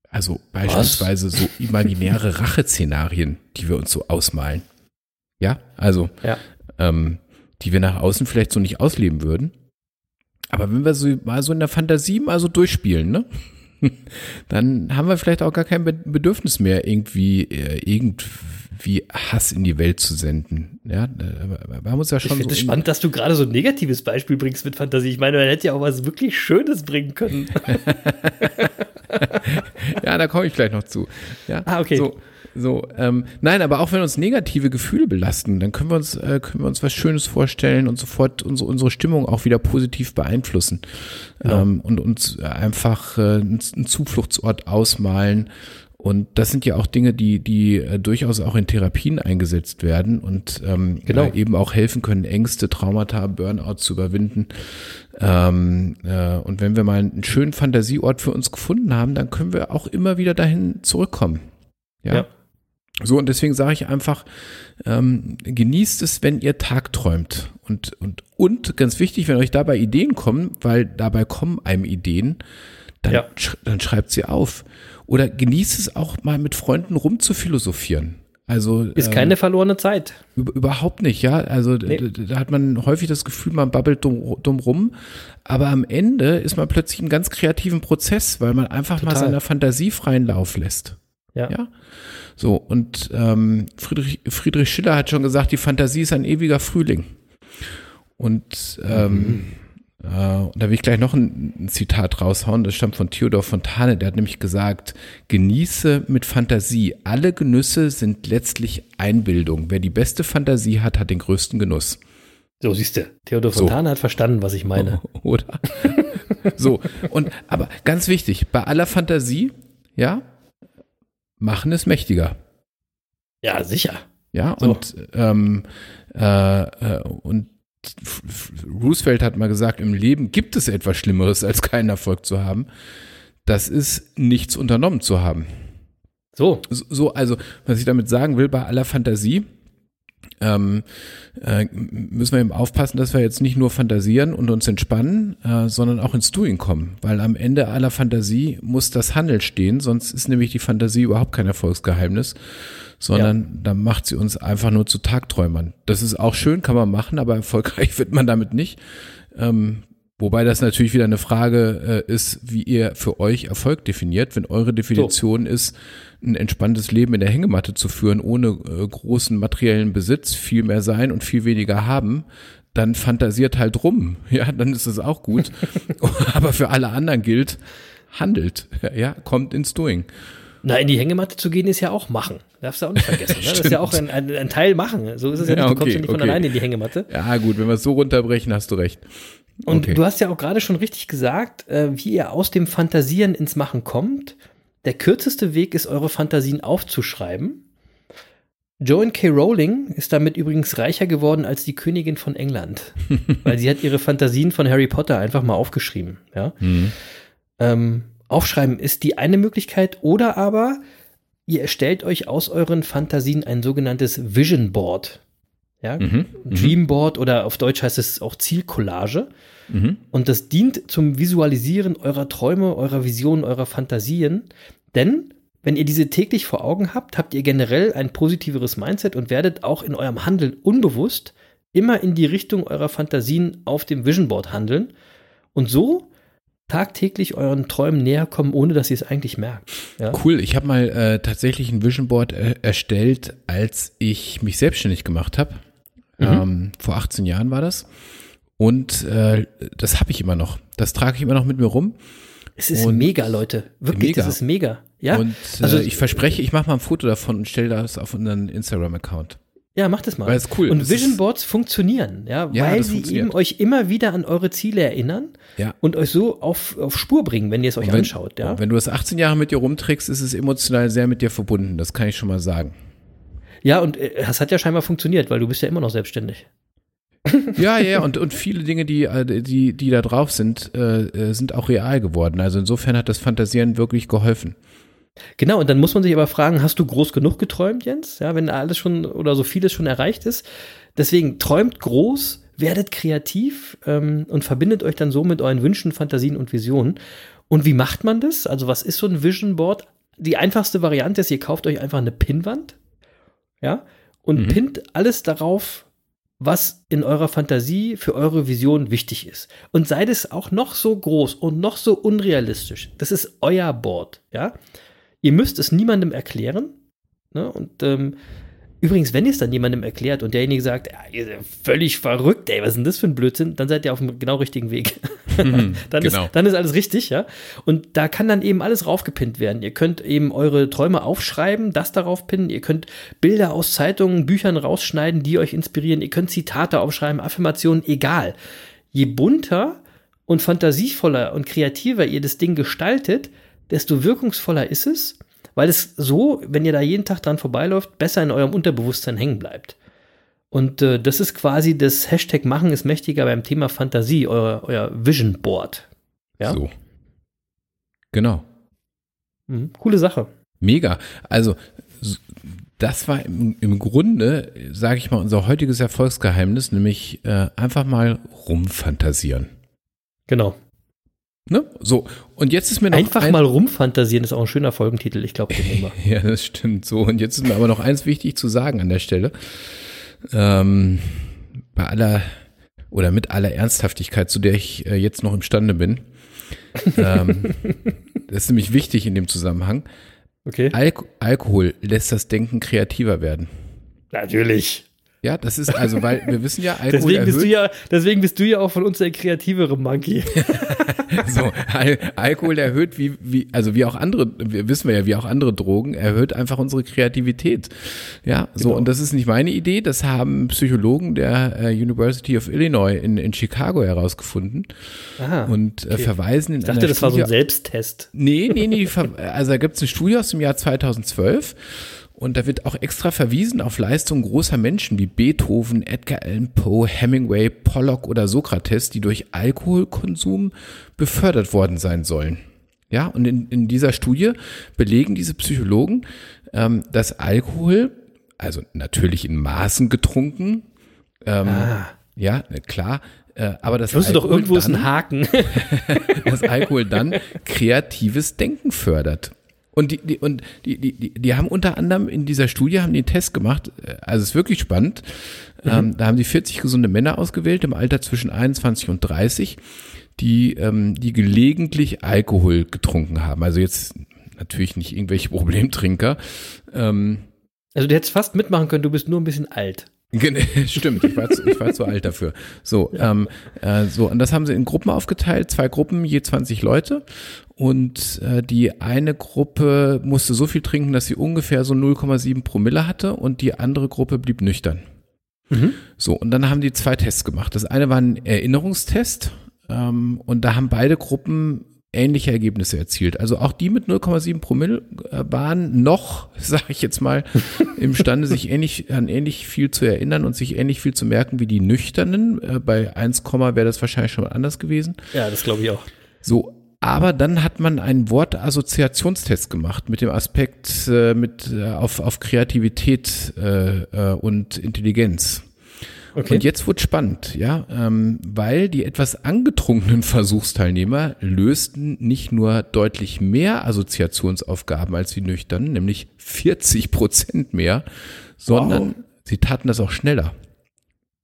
Also beispielsweise so imaginäre Racheszenarien, die wir uns so ausmalen. Ja, also Ja. ähm, die wir nach außen vielleicht so nicht ausleben würden. Aber wenn wir so mal so in der Fantasie mal so durchspielen, ne? Dann haben wir vielleicht auch gar kein Be- Bedürfnis mehr, irgendwie, äh, irgendwie Hass in die Welt zu senden. Ja, haben uns ja Ich schon finde so es spannend, dass du gerade so ein negatives Beispiel bringst mit Fantasie. Ich meine, man hätte ja auch was wirklich Schönes bringen können. Ja, da komme ich gleich noch zu. Ja, Ah, okay. So, So, ähm, nein, aber auch wenn uns negative Gefühle belasten, dann können wir uns, äh, können wir uns was Schönes vorstellen und sofort unsere, unsere Stimmung auch wieder positiv beeinflussen Genau. ähm, und uns einfach äh, einen Zufluchtsort ausmalen. Und das sind ja auch Dinge, die, die äh, durchaus auch in Therapien eingesetzt werden und ähm, Genau. äh, eben auch helfen können, Ängste, Traumata, Burnout zu überwinden. Ähm, äh, und wenn wir mal einen schönen Fantasieort für uns gefunden haben, dann können wir auch immer wieder dahin zurückkommen. Ja. Ja. So, und deswegen sage ich einfach, ähm, genießt es, wenn ihr tagträumt. Und, und, und ganz wichtig, wenn euch dabei Ideen kommen, weil dabei kommen einem Ideen, dann, Ja. sch dann schreibt sie auf. Oder genießt es auch mal mit Freunden rumzuphilosophieren. Also Ist ähm, keine verlorene Zeit. über- Überhaupt nicht, ja. Also Nee. d- d- da hat man häufig das Gefühl, man babbelt dumm, dumm rum. Aber am Ende ist man plötzlich im ganz kreativen Prozess, weil man einfach mal Total. seiner Fantasie freien Lauf lässt. Ja. Ja. So, und ähm, Friedrich, Friedrich Schiller hat schon gesagt, die Fantasie ist ein ewiger Frühling. Und ähm, äh, und da will ich gleich noch ein, Zitat raushauen, das stammt von Theodor Fontane, der hat nämlich gesagt, genieße mit Fantasie. Alle Genüsse sind letztlich Einbildung. Wer die beste Fantasie hat, hat den größten Genuss. So, siehst du. Theodor So. Fontane hat verstanden, was ich meine. Oder? so, und aber ganz wichtig, bei aller Fantasie, ja, machen es mächtiger. Ja, sicher. Ja, So. und, ähm, äh, äh, und Roosevelt hat mal gesagt, im Leben gibt es etwas Schlimmeres, als keinen Erfolg zu haben. Das ist nichts unternommen zu haben. So, So, so, also, was ich damit sagen will, bei aller Fantasie, ähm, äh, müssen wir eben aufpassen, dass wir jetzt nicht nur fantasieren und uns entspannen, äh, sondern auch ins Doing kommen. Weil am Ende aller Fantasie muss das Handeln stehen, sonst ist nämlich die Fantasie überhaupt kein Erfolgsgeheimnis, sondern dann macht sie uns einfach nur zu Tagträumern. Das ist auch schön, kann man machen, aber erfolgreich wird man damit nicht. Ähm, Wobei das natürlich wieder eine Frage äh, ist, wie ihr für euch Erfolg definiert. Wenn eure Definition ist, ein entspanntes Leben in der Hängematte zu führen, ohne äh, großen materiellen Besitz, viel mehr sein und viel weniger haben, dann fantasiert halt rum. Ja, dann ist es auch gut. Aber für alle anderen gilt, handelt. Ja, kommt ins Doing. Na, in die Hängematte zu gehen ist ja auch machen. Darfst du auch nicht vergessen. Ne? Das ist ja auch ein, ein, ein Teil machen. So ist es ja nicht. Ja, Du kommst okay, ja nicht von okay. alleine in die Hängematte. Ja, gut, wenn wir es so runterbrechen, hast du recht. Und Okay. du hast ja auch gerade schon richtig gesagt, äh, wie ihr aus dem Fantasieren ins Machen kommt. Der kürzeste Weg ist, eure Fantasien aufzuschreiben. Joan K. Rowling ist damit übrigens reicher geworden als die Königin von England, weil sie hat ihre Fantasien von Harry Potter einfach mal aufgeschrieben. Ja? Mhm. Ähm, aufschreiben ist die eine Möglichkeit oder aber ihr erstellt euch aus euren Fantasien ein sogenanntes Vision Board. Ja? Mhm. Dream Board oder auf Deutsch heißt es auch Zielcollage. Mhm. Und das dient zum Visualisieren eurer Träume, eurer Visionen, eurer Fantasien. Denn wenn ihr diese täglich vor Augen habt, habt ihr generell ein positiveres Mindset und werdet auch in eurem Handeln unbewusst immer in die Richtung eurer Fantasien auf dem Vision Board handeln und so tagtäglich euren Träumen näher kommen, ohne dass ihr es eigentlich merkt. Ja? Cool, ich habe mal äh, tatsächlich ein Vision Board äh, erstellt, als ich mich selbstständig gemacht habe. Ähm, vor 18 Jahren war das. Und äh, das habe ich immer noch. Das trage ich immer noch mit mir rum. Es ist Und- mega, Leute. Wirklich, Mega. das ist mega. Ja, Und äh, also ich verspreche, ich mache mal ein Foto davon und stelle das auf unseren Instagram-Account. Ja, macht es mal. Weil es cool Und. Vision Boards funktionieren, ja, Ja, weil das sie eben euch immer wieder an eure Ziele erinnern Ja. und euch so auf, auf Spur bringen, wenn ihr es euch wenn, anschaut, ja. wenn du das 18 Jahre mit dir rumträgst, ist es emotional sehr mit dir verbunden. Das kann ich schon mal sagen. Ja, und äh, das hat ja scheinbar funktioniert, weil du bist ja immer noch selbstständig. Ja, ja, und, und viele Dinge, die, äh, die, die da drauf sind, äh, äh, sind auch real geworden. Also insofern hat das Fantasieren wirklich geholfen. Genau, und dann muss man sich aber fragen, hast du groß genug geträumt, Jens? Ja, wenn alles schon oder so vieles schon erreicht ist. Deswegen träumt groß, werdet kreativ ähm, und verbindet euch dann so mit euren Wünschen, Fantasien und Visionen. Und wie macht man das? Also, was ist so ein Vision Board? Die einfachste Variante ist, ihr kauft euch einfach eine Pinnwand, ja, und Mhm. pinnt alles darauf, was in eurer Fantasie für eure Vision wichtig ist. Und sei es auch noch so groß und noch so unrealistisch. Das ist euer Board, ja. Ihr müsst es niemandem erklären. Ne? Und ähm, Übrigens, wenn ihr es dann jemandem erklärt und derjenige sagt, ja, ihr seid völlig verrückt, ey, was ist denn das für ein Blödsinn, dann seid ihr auf dem genau richtigen Weg. dann, genau. ist, dann ist alles richtig, ja. Und da kann dann eben alles raufgepinnt werden. Ihr könnt eben eure Träume aufschreiben, das darauf pinnen. Ihr könnt Bilder aus Zeitungen, Büchern rausschneiden, die euch inspirieren. Ihr könnt Zitate aufschreiben, Affirmationen, egal. Je bunter und fantasievoller und kreativer ihr das Ding gestaltet, desto wirkungsvoller ist es weil es so, wenn ihr da jeden Tag dran vorbeiläuft, besser in eurem Unterbewusstsein hängen bleibt. Und äh, das ist quasi das Hashtag Machen ist mächtiger beim Thema Fantasie, euer, euer Vision Board. Ja? So. Genau. Mhm. Coole Sache. Mega. Also, das war im, im Grunde, sage ich mal, unser heutiges Erfolgsgeheimnis, nämlich äh, einfach mal rumfantasieren. Genau. Ne? So, und jetzt ist mir noch Einfach ein, mal rumfantasieren ist auch ein schöner Folgentitel. Ich glaube, den nehmen wir. Ja, das stimmt so. Und jetzt ist mir aber noch eins wichtig zu sagen an der Stelle. Ähm, bei aller oder mit aller Ernsthaftigkeit, zu der ich äh, jetzt noch imstande bin. ähm, das ist nämlich wichtig in dem Zusammenhang. Okay. Alk Alkohol lässt das Denken kreativer werden. Natürlich. Ja, das ist also, weil wir wissen ja, Alkohol Deswegen bist, du erhöht, ja, deswegen bist du ja auch von uns der kreativere Monkey. so, Al Alkohol erhöht wie, wie, also wie auch andere, wissen wir ja, wie auch andere Drogen, erhöht einfach unsere Kreativität. Ja, so, Genau. und das ist nicht meine Idee, das haben Psychologen der äh, University of Illinois in, in Chicago herausgefunden Aha. und äh, verweisen in ich dachte, einer das war so ein Studie- Selbsttest. Nee, nee, nee. Also da gibt es eine Studie aus dem Jahr 2012 und da wird auch extra verwiesen auf Leistungen großer Menschen wie Beethoven, Edgar Allan Poe, Hemingway, Pollock oder Sokrates, die durch Alkoholkonsum befördert worden sein sollen. Ja, und in, in dieser Studie belegen diese Psychologen, ähm, dass Alkohol, also natürlich in Maßen getrunken, ähm, ja, klar, äh, aber das wusste doch, irgendwo ist dann- ein Haken. dass Alkohol dann kreatives Denken fördert. Und die, die, und die, die, die, die haben unter anderem in dieser Studie haben einen Test gemacht, äh, also es ist wirklich spannend. Ähm, da haben die 40 gesunde Männer ausgewählt im Alter zwischen 21 und 30, die, ähm, die gelegentlich Alkohol getrunken haben. Also jetzt natürlich nicht irgendwelche Problemtrinker. Ähm, Also du hättest fast mitmachen können, du bist nur ein bisschen alt. Stimmt, ich war, zu, ich war zu alt dafür. So, ähm, äh, so, und das haben sie in Gruppen aufgeteilt, zwei Gruppen, je 20 Leute. Und äh, die eine Gruppe musste so viel trinken, dass sie ungefähr so 0,7 Promille hatte und die andere Gruppe blieb nüchtern. Mhm. So, und dann haben die zwei Tests gemacht. Das eine war ein Erinnerungstest ähm, und da haben beide Gruppen ähnliche Ergebnisse erzielt. Also auch die mit 0,7 Promille äh, waren noch, sage ich jetzt mal, imstande, sich ähnlich an ähnlich viel zu erinnern und sich ähnlich viel zu merken wie die Nüchternen. Äh, bei 1, wäre das wahrscheinlich schon anders gewesen. Ja, das glaube ich auch. So, aber dann hat man einen Wortassoziationstest gemacht mit dem Aspekt äh, mit äh, auf, auf Kreativität äh, äh, und Intelligenz. Okay. Und jetzt wird spannend, ja, ähm, weil die etwas angetrunkenen Versuchsteilnehmer lösten nicht nur deutlich mehr Assoziationsaufgaben als die nüchternen, nämlich 40 Prozent mehr, sondern sie taten das auch schneller.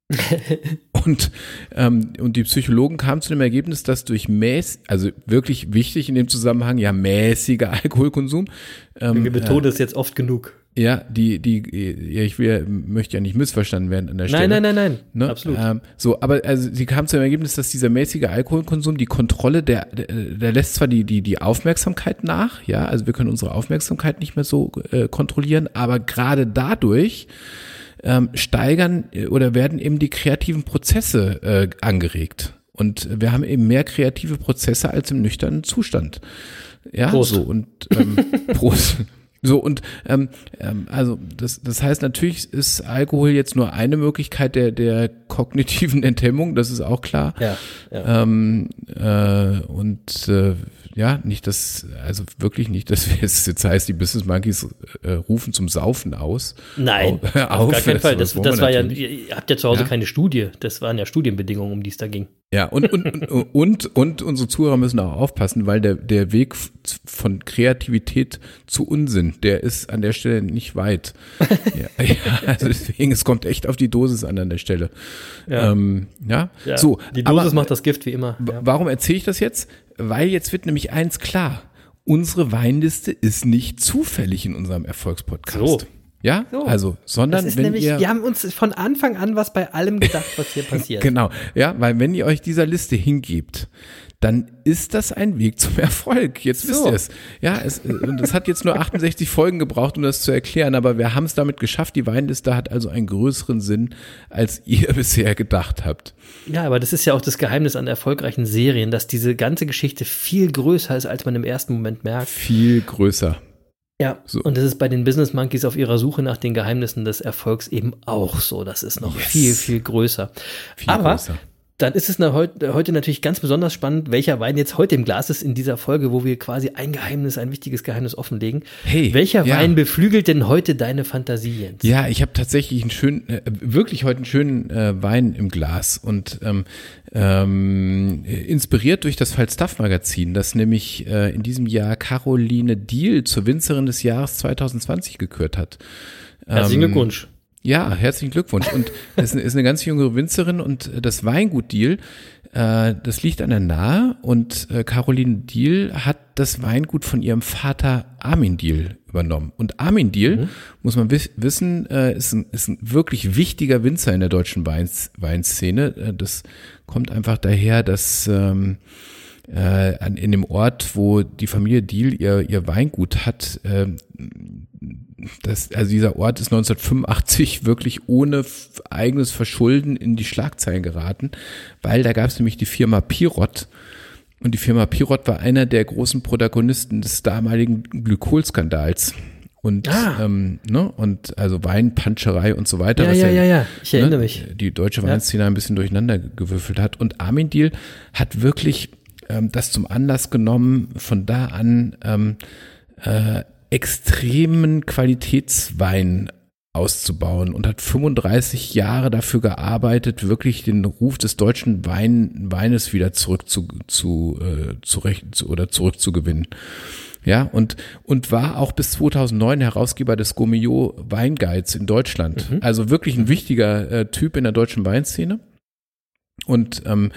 und, ähm, und die Psychologen kamen zu dem Ergebnis, dass durch mäß, also wirklich wichtig in dem Zusammenhang, ja, mäßiger Alkoholkonsum, ähm, Wir betonen das jetzt oft genug. ja, die, die, ich will, möchte ja nicht missverstanden werden an der Stelle. Nein, nein, nein, nein. Ne? Absolut. Ähm, so, aber also sie kam zu dem Ergebnis, dass dieser mäßige Alkoholkonsum, die Kontrolle, der, der, der lässt zwar die, die, die Aufmerksamkeit nach, ja, also wir können unsere Aufmerksamkeit nicht mehr so äh, kontrollieren, aber gerade dadurch ähm, steigern äh, oder werden eben die kreativen Prozesse äh, angeregt. Und wir haben eben mehr kreative Prozesse als im nüchternen Zustand. Ja, Prost. so und ähm, Prost. So und ähm, ähm, also das, das heißt natürlich ist Alkohol jetzt nur eine Möglichkeit der der kognitiven Enthemmung, das ist auch klar. ja, ja. Ähm, äh, und äh, ja, nicht das, also wirklich nicht, dass wir es jetzt heißt, die Business Monkeys äh, rufen zum Saufen aus. Nein, Auf- auf, gar keinen das Fall. Das, wollen das wir war ja, natürlich ihr, ihr habt ja zu Hause Ja. keine Studie. Das waren ja Studienbedingungen, um die es da ging. Ja, und, und, und, und, und unsere Zuhörer müssen auch aufpassen, weil der, der Weg von Kreativität zu Unsinn, der ist an der Stelle nicht weit. ja, ja, also deswegen, es kommt echt auf die Dosis an an der Stelle. Ja. Ähm, ja? Ja, so. die Dosis aber, macht das Gift wie immer. Warum erzähle ich das jetzt? Weil jetzt wird nämlich eins klar. Unsere Weinliste ist nicht zufällig in unserem Erfolgspodcast. So. Ja, So. also, Das sondern ist wenn nämlich, ihr wir haben uns von Anfang an was bei allem gedacht, was hier passiert. Genau, ja, weil wenn ihr euch dieser Liste hingebt, dann ist das ein Weg zum Erfolg. Jetzt wisst So. ihr es. Ja, es, und es hat jetzt nur 68 Folgen gebraucht, um das zu erklären, aber wir haben es damit geschafft. Die Weinliste hat also einen größeren Sinn, als ihr bisher gedacht habt. Ja, aber das ist ja auch das Geheimnis an erfolgreichen Serien, dass diese ganze Geschichte viel größer ist, als man im ersten Moment merkt. Viel größer. Ja, So. und das ist bei den Business Monkeys auf ihrer Suche nach den Geheimnissen des Erfolgs eben auch so. Das ist noch Yes. viel, viel größer. Viel Aber größer. Dann ist es heute, natürlich ganz besonders spannend, welcher Wein jetzt heute im Glas ist in dieser Folge, wo wir quasi ein Geheimnis, ein wichtiges Geheimnis offenlegen. Hey, welcher ja. Wein beflügelt denn heute deine Fantasie, Jens? Ja, ich habe tatsächlich einen schönen, äh, wirklich heute einen schönen äh, Wein im Glas und ähm, ähm, inspiriert durch das Falstaff-Magazin, das nämlich äh, in diesem Jahr Caroline Diehl zur Winzerin des Jahres 2020 gekürt hat. Herzlichen Ähm, Glückwunsch. Ja, herzlichen Glückwunsch. Und es ist eine ganz junge Winzerin und das Weingut Diel, äh, das liegt an der Nahe und äh, Caroline Diel hat das Weingut von ihrem Vater Armin Diel übernommen. Und Armin Diel, muss man wis wissen, äh, ist, ein, ist ein wirklich wichtiger Winzer in der deutschen Weins Weinszene. Äh, das kommt einfach daher, dass ähm, äh, an, in dem Ort, wo die Familie Diel ihr, ihr Weingut hat, äh, das, also dieser Ort ist 1985 wirklich ohne eigenes Verschulden in die Schlagzeilen geraten, weil da gab es nämlich die Firma Pirot. Und die Firma Pirot war einer der großen Protagonisten des damaligen Glykolskandals. Und, Ah. ähm, ne, und also Weinpanscherei und so weiter. Ja, was ja, ja, ja. Ich erinnere mich. Die deutsche Weinszene ein bisschen durcheinander gewürfelt hat. Und Armin Diel hat wirklich ähm, das zum Anlass genommen, von da an ähm, äh, extremen Qualitätswein auszubauen und hat 35 Jahre dafür gearbeitet, wirklich den Ruf des deutschen Wein, Weines wieder zurück zu, zu, äh, zurecht, zu, oder zurückzugewinnen. Ja, und, und war auch bis 2009 Herausgeber des Gourmillot Weinguides in Deutschland. Also wirklich ein wichtiger äh, Typ in der deutschen Weinszene. Und ähm,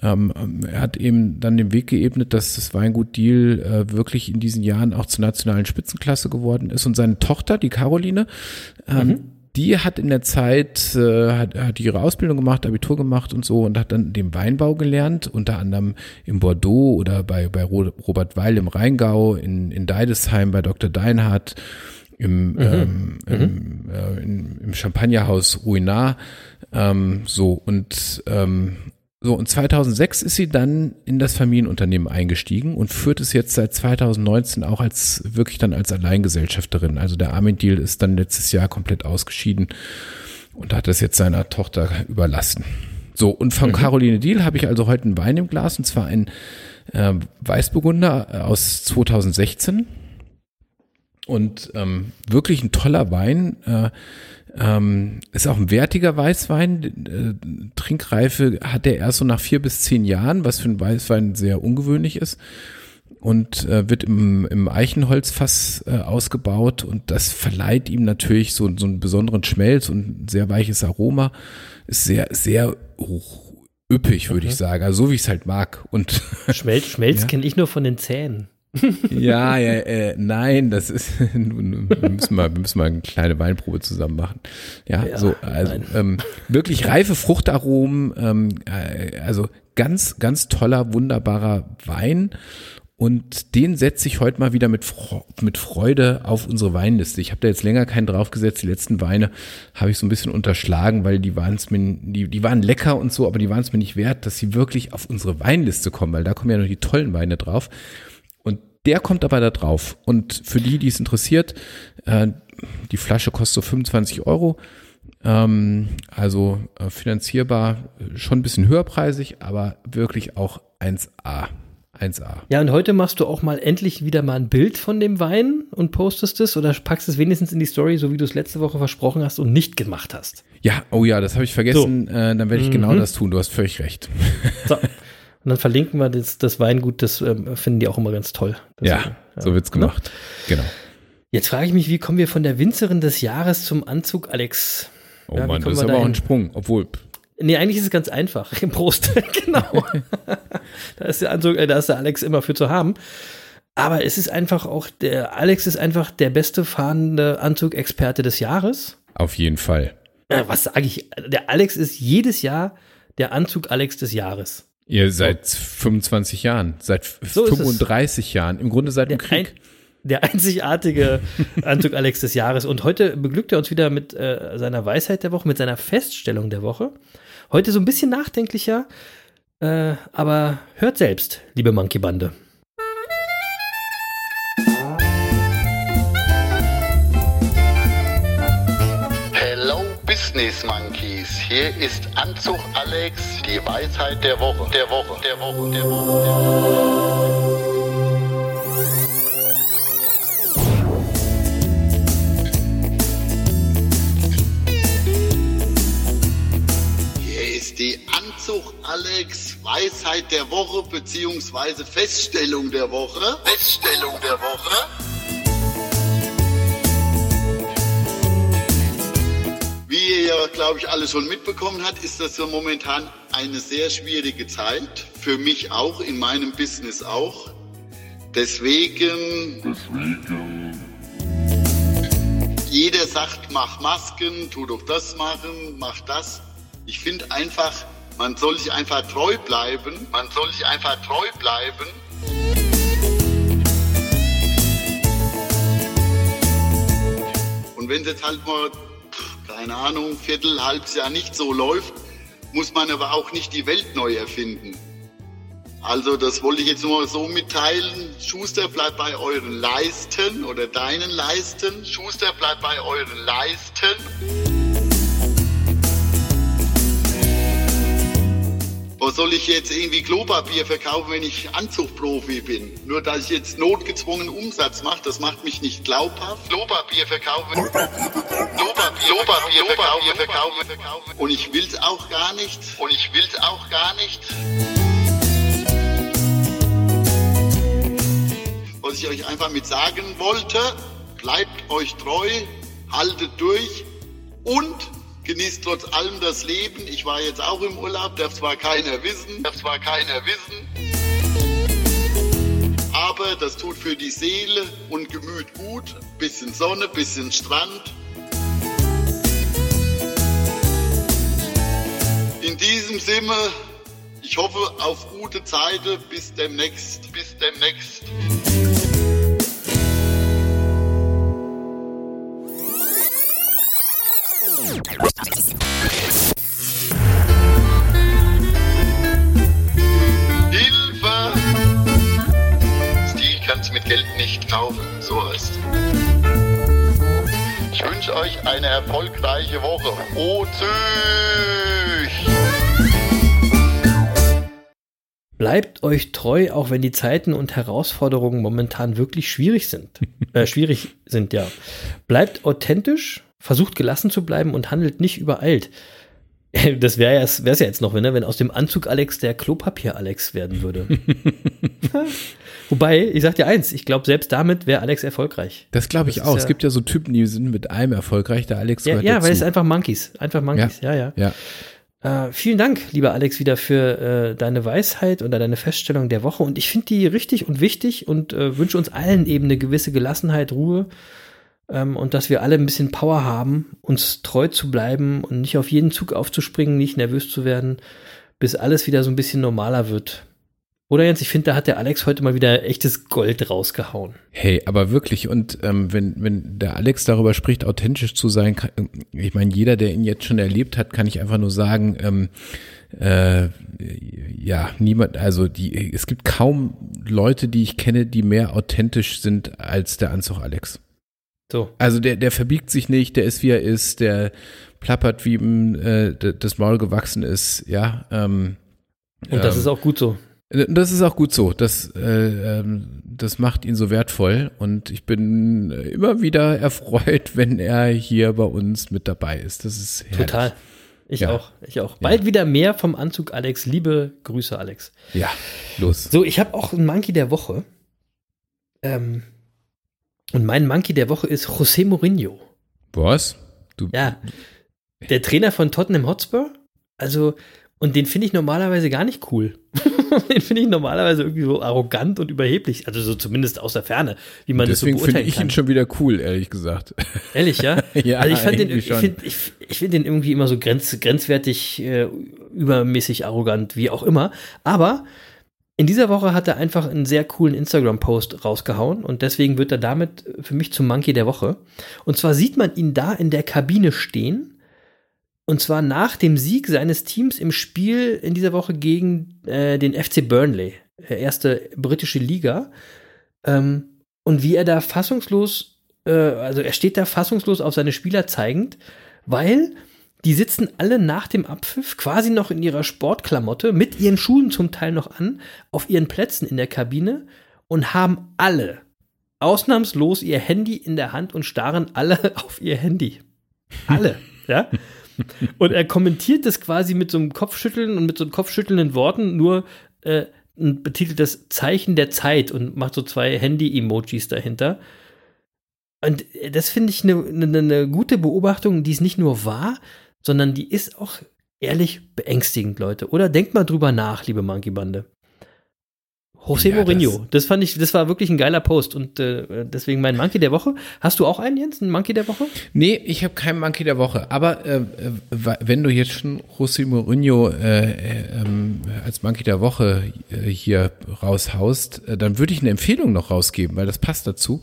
ähm, er hat eben dann den Weg geebnet, dass das Weingut Diel äh, wirklich in diesen Jahren auch zur nationalen Spitzenklasse geworden ist. Und seine Tochter, die Caroline, ähm, die hat in der Zeit, äh, hat, hat ihre Ausbildung gemacht, Abitur gemacht und so und hat dann den Weinbau gelernt, unter anderem in Bordeaux oder bei, bei Ro- Robert Weil im Rheingau, in, in Deidesheim bei Dr. Deinhardt, im, ähm, im, äh, in, im Champagnerhaus Ruinart. Ähm, so und ähm, so und 2006 ist sie dann in das Familienunternehmen eingestiegen und führt es jetzt seit 2019 auch als wirklich dann als Alleingesellschafterin. Also der Armin Deal ist dann letztes Jahr komplett ausgeschieden und hat das jetzt seiner Tochter überlassen. So und von Caroline Deal habe ich also heute einen Wein im Glas und zwar ein äh, Weißburgunder aus 2016 und ähm, wirklich ein toller Wein. Äh, ähm, ist auch ein wertiger Weißwein. Äh, Trinkreife hat er erst so nach vier bis zehn Jahren, was für einen Weißwein sehr ungewöhnlich ist. Und äh, wird im, im Eichenholzfass äh, ausgebaut und das verleiht ihm natürlich so, so einen besonderen Schmelz und ein sehr weiches Aroma. Ist sehr, sehr hoch, üppig, würde ich sagen. Also so wie ich es halt mag. Und Schmelz, Schmelz Ja. kenne ich nur von den Zähnen. Ja, ja, äh, nein, das ist, wir müssen mal, wir müssen mal eine kleine Weinprobe zusammen machen. Ja, Ja, so, also ähm, wirklich reife Fruchtaromen, ähm, äh, also ganz, ganz toller, wunderbarer Wein. Und den setze ich heute mal wieder mit, mit Freude auf unsere Weinliste. Ich habe da jetzt länger keinen draufgesetzt. Die letzten Weine habe ich so ein bisschen unterschlagen, weil die waren es mir, die, die waren lecker und so, aber die waren es mir nicht wert, dass sie wirklich auf unsere Weinliste kommen, weil da kommen ja nur die tollen Weine drauf. Der kommt aber da drauf. Und für die, die es interessiert, äh, die Flasche kostet so 25 Euro. Ähm, also äh, finanzierbar, schon ein bisschen höherpreisig, aber wirklich auch 1A. 1A. Ja, und heute machst du auch mal endlich wieder mal ein Bild von dem Wein und postest es oder packst es wenigstens in die Story, so wie du es letzte Woche versprochen hast und nicht gemacht hast. Ja, oh ja, das habe ich vergessen. Äh, dann werde ich genau das tun. Du hast völlig recht. So. Und dann verlinken wir das, das Weingut, das ähm, finden die auch immer ganz toll. ja, Deswegen, so wird's gemacht. Genau. Jetzt frage ich mich, wie kommen wir von der Winzerin des Jahres zum Anzug, Alex? Oh Ja, Mann, das ist aber auch ein Sprung. Obwohl, Nee, eigentlich ist es ganz einfach. Prost. genau. da, ist der Anzug, äh, da ist der Alex immer für zu haben. Aber es ist einfach auch, der Alex ist einfach der beste fahrende Anzugexperte des Jahres. Auf jeden Fall. Äh, was sage ich? Der Alex ist jedes Jahr der Anzug Alex des Jahres. Ihr seit 25 Jahren, seit So ist es. 35 Jahren, im Grunde seit dem Der, ein, Krieg. der einzigartige Anzug Alex des Jahres. Und heute beglückt er uns wieder mit äh, seiner Weisheit der Woche, mit seiner Feststellung der Woche. Heute so ein bisschen nachdenklicher, äh, aber hört selbst, liebe Monkey-Bande. Hello Business Monkeys, hier ist Anzug Alex, die Weisheit der Woche, der Woche, der Woche, der Woche. Hier ist die Anzug Alex Weisheit der Woche beziehungsweise Feststellung der Woche. Feststellung der Woche. Wie ihr ja, glaube ich, alle schon mitbekommen habt, ist das ja momentan eine sehr schwierige Zeit. Für mich auch, in meinem Business auch. Deswegen, jeder sagt, mach Masken, tu doch das machen, mach das. Ich finde einfach, man soll sich einfach treu bleiben. Man soll sich einfach treu bleiben. Und wenn es jetzt halt mal, keine Ahnung, Viertel, halbes Jahr nicht so läuft, muss man aber auch nicht die Welt neu erfinden. Also das wollte ich jetzt nur so mitteilen. Schuster bleibt bei euren Leisten oder deinen Leisten. Schuster bleibt bei euren Leisten. Was soll ich jetzt irgendwie Klopapier verkaufen, wenn ich Anzugprofi bin? Nur dass ich jetzt notgezwungen Umsatz mache, das macht mich nicht glaubhaft. Klopapier verkaufen. Klopapier, Klopapier, Klopapier verkaufen. Und ich will's auch gar nicht. Und ich will's auch gar nicht. Was ich euch einfach mit sagen wollte, bleibt euch treu, haltet durch und genießt trotz allem das Leben. Ich war jetzt auch im Urlaub, darf zwar keiner wissen, darf zwar keiner wissen, aber das tut für die Seele und Gemüt gut. Bisschen Sonne, bisschen Strand. In diesem Sinne, ich hoffe auf gute Zeiten. Bis demnächst. Bis demnächst. Hilfe! Stil kannst du mit Geld nicht kaufen. So heißt es. Ich wünsche euch eine erfolgreiche Woche. O Züch! Bleibt euch treu, auch wenn die Zeiten und Herausforderungen momentan wirklich schwierig sind. äh, schwierig sind, ja. Bleibt authentisch, versucht gelassen zu bleiben und handelt nicht übereilt. Das wäre es wär's ja jetzt noch, wenn, ne, wenn aus dem Anzug Alex der Klopapier Alex werden würde. Wobei, ich sag dir eins, ich glaube, selbst damit wäre Alex erfolgreich. Das glaube ich Das auch. ja- es gibt ja so Typen, die sind mit allem erfolgreich. Der Alex Ja, ja weil es einfach Monkeys. Einfach Monkeys, ja, ja. ja. Äh, vielen Dank, lieber Alex, wieder für äh, deine Weisheit oder deine Feststellung der Woche. Und ich finde die richtig und wichtig und äh, wünsche uns allen eben eine gewisse Gelassenheit, Ruhe ähm, und dass wir alle ein bisschen Power haben, uns treu zu bleiben und nicht auf jeden Zug aufzuspringen, nicht nervös zu werden, bis alles wieder so ein bisschen normaler wird. Oder Jens, ich finde, da hat der Alex heute mal wieder echtes Gold rausgehauen. Hey, aber wirklich, und ähm, wenn, wenn der Alex darüber spricht, authentisch zu sein, kann, ich meine, jeder, der ihn jetzt schon erlebt hat, kann ich einfach nur sagen, ähm, äh, ja, niemand, also die, es gibt kaum Leute, die ich kenne, die mehr authentisch sind als der Anzug Alex. So. Also der, der verbiegt sich nicht, der ist wie er ist, der plappert, wie ihm äh, das Maul gewachsen ist, ja. Ähm, Und das ähm, ist auch gut so. das ist auch gut so. Das, äh, ähm, das macht ihn so wertvoll und ich bin immer wieder erfreut, wenn er hier bei uns mit dabei ist. Das ist herrlich. Total. Ich Ja. auch. Ich auch. Bald wieder mehr vom Anzug Alex. Liebe Grüße, Alex. Ja, los. So, ich habe auch einen Monkey der Woche. Ähm, und mein Monkey der Woche ist José Mourinho. Was? Du, Ja, der Trainer von Tottenham Hotspur. Also, Und den finde ich normalerweise gar nicht cool. den finde ich normalerweise irgendwie so arrogant und überheblich. Also so zumindest aus der Ferne, wie man Deswegen das so finde beurteilen ich kann. ihn schon wieder cool, ehrlich gesagt. Ehrlich, ja? Ja, also ich fand den, ich finde ich, ich find den irgendwie immer so grenz, grenzwertig, äh, übermäßig arrogant, wie auch immer. Aber in dieser Woche hat er einfach einen sehr coolen Instagram-Post rausgehauen und deswegen wird er damit für mich zum Monkey der Woche. Und zwar sieht man ihn da in der Kabine stehen. Und zwar nach dem Sieg seines Teams im Spiel in dieser Woche gegen äh, den FC Burnley, äh, erste britische Liga. Ähm, und wie er da fassungslos, äh, also er steht da fassungslos auf seine Spieler zeigend, weil die sitzen alle nach dem Abpfiff quasi noch in ihrer Sportklamotte, mit ihren Schuhen zum Teil noch an, auf ihren Plätzen in der Kabine und haben alle ausnahmslos ihr Handy in der Hand und starren alle auf ihr Handy. Alle, ja. Und er kommentiert das quasi mit so einem Kopfschütteln und mit so einem kopfschüttelnden Worten, nur äh, ein betiteltes Zeichen der Zeit und macht so zwei Handy-Emojis dahinter. Und das finde ich eine ne, ne gute Beobachtung, die ist nicht nur wahr, sondern die ist auch ehrlich beängstigend, Leute. Oder denkt mal drüber nach, liebe Monkey Bande. José Ja, Mourinho, das, fand ich, das war wirklich ein geiler Post und äh, deswegen mein Monkey der Woche. Hast du auch einen, Jens, einen Monkey der Woche? Nee, ich habe keinen Monkey der Woche. Aber äh, äh, wenn du jetzt schon José Mourinho äh, äh, ähm, als Monkey der Woche äh, hier raushaust, dann würde ich eine Empfehlung noch rausgeben, weil das passt dazu.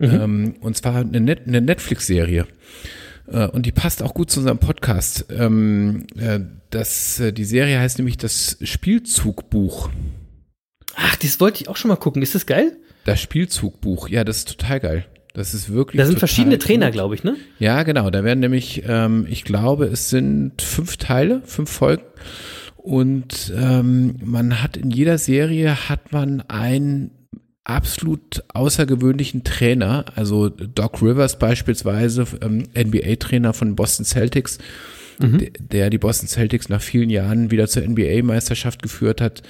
Ähm, und zwar eine, Net eine Netflix-Serie. Äh, und die passt auch gut zu unserem Podcast. Ähm, äh, das, äh, die Serie heißt nämlich das Spielzugbuch. Ach, das wollte ich auch schon mal gucken. Ist das geil? Das Spielzugbuch. Ja, das ist total geil. Das ist wirklich. Da sind verschiedene gut. Trainer, glaube ich, ne? Ja, genau. Da werden nämlich, ähm, ich glaube, es sind fünf Teile, fünf Folgen. Und ähm, man hat in jeder Serie hat man einen absolut außergewöhnlichen Trainer, also Doc Rivers beispielsweise, ähm, NBA-Trainer von Boston Celtics, der, der die Boston Celtics nach vielen Jahren wieder zur NBA-Meisterschaft geführt hat,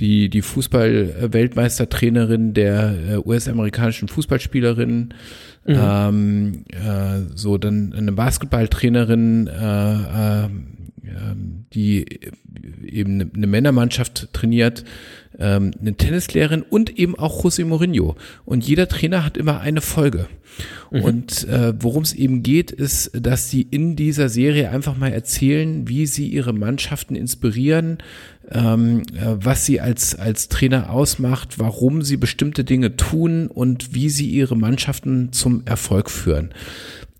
die, die Fußball-Weltmeistertrainerin der äh, US-amerikanischen Fußballspielerinnen, ähm, äh, so dann eine Basketballtrainerin, äh, äh, die eben eine Männermannschaft trainiert, ähm, eine Tennislehrerin und eben auch José Mourinho. Und jeder Trainer hat immer eine Folge. Und äh, worum es eben geht, ist, dass sie in dieser Serie einfach mal erzählen, wie sie ihre Mannschaften inspirieren, ähm, äh, was sie als, als Trainer ausmacht, warum sie bestimmte Dinge tun und wie sie ihre Mannschaften zum Erfolg führen.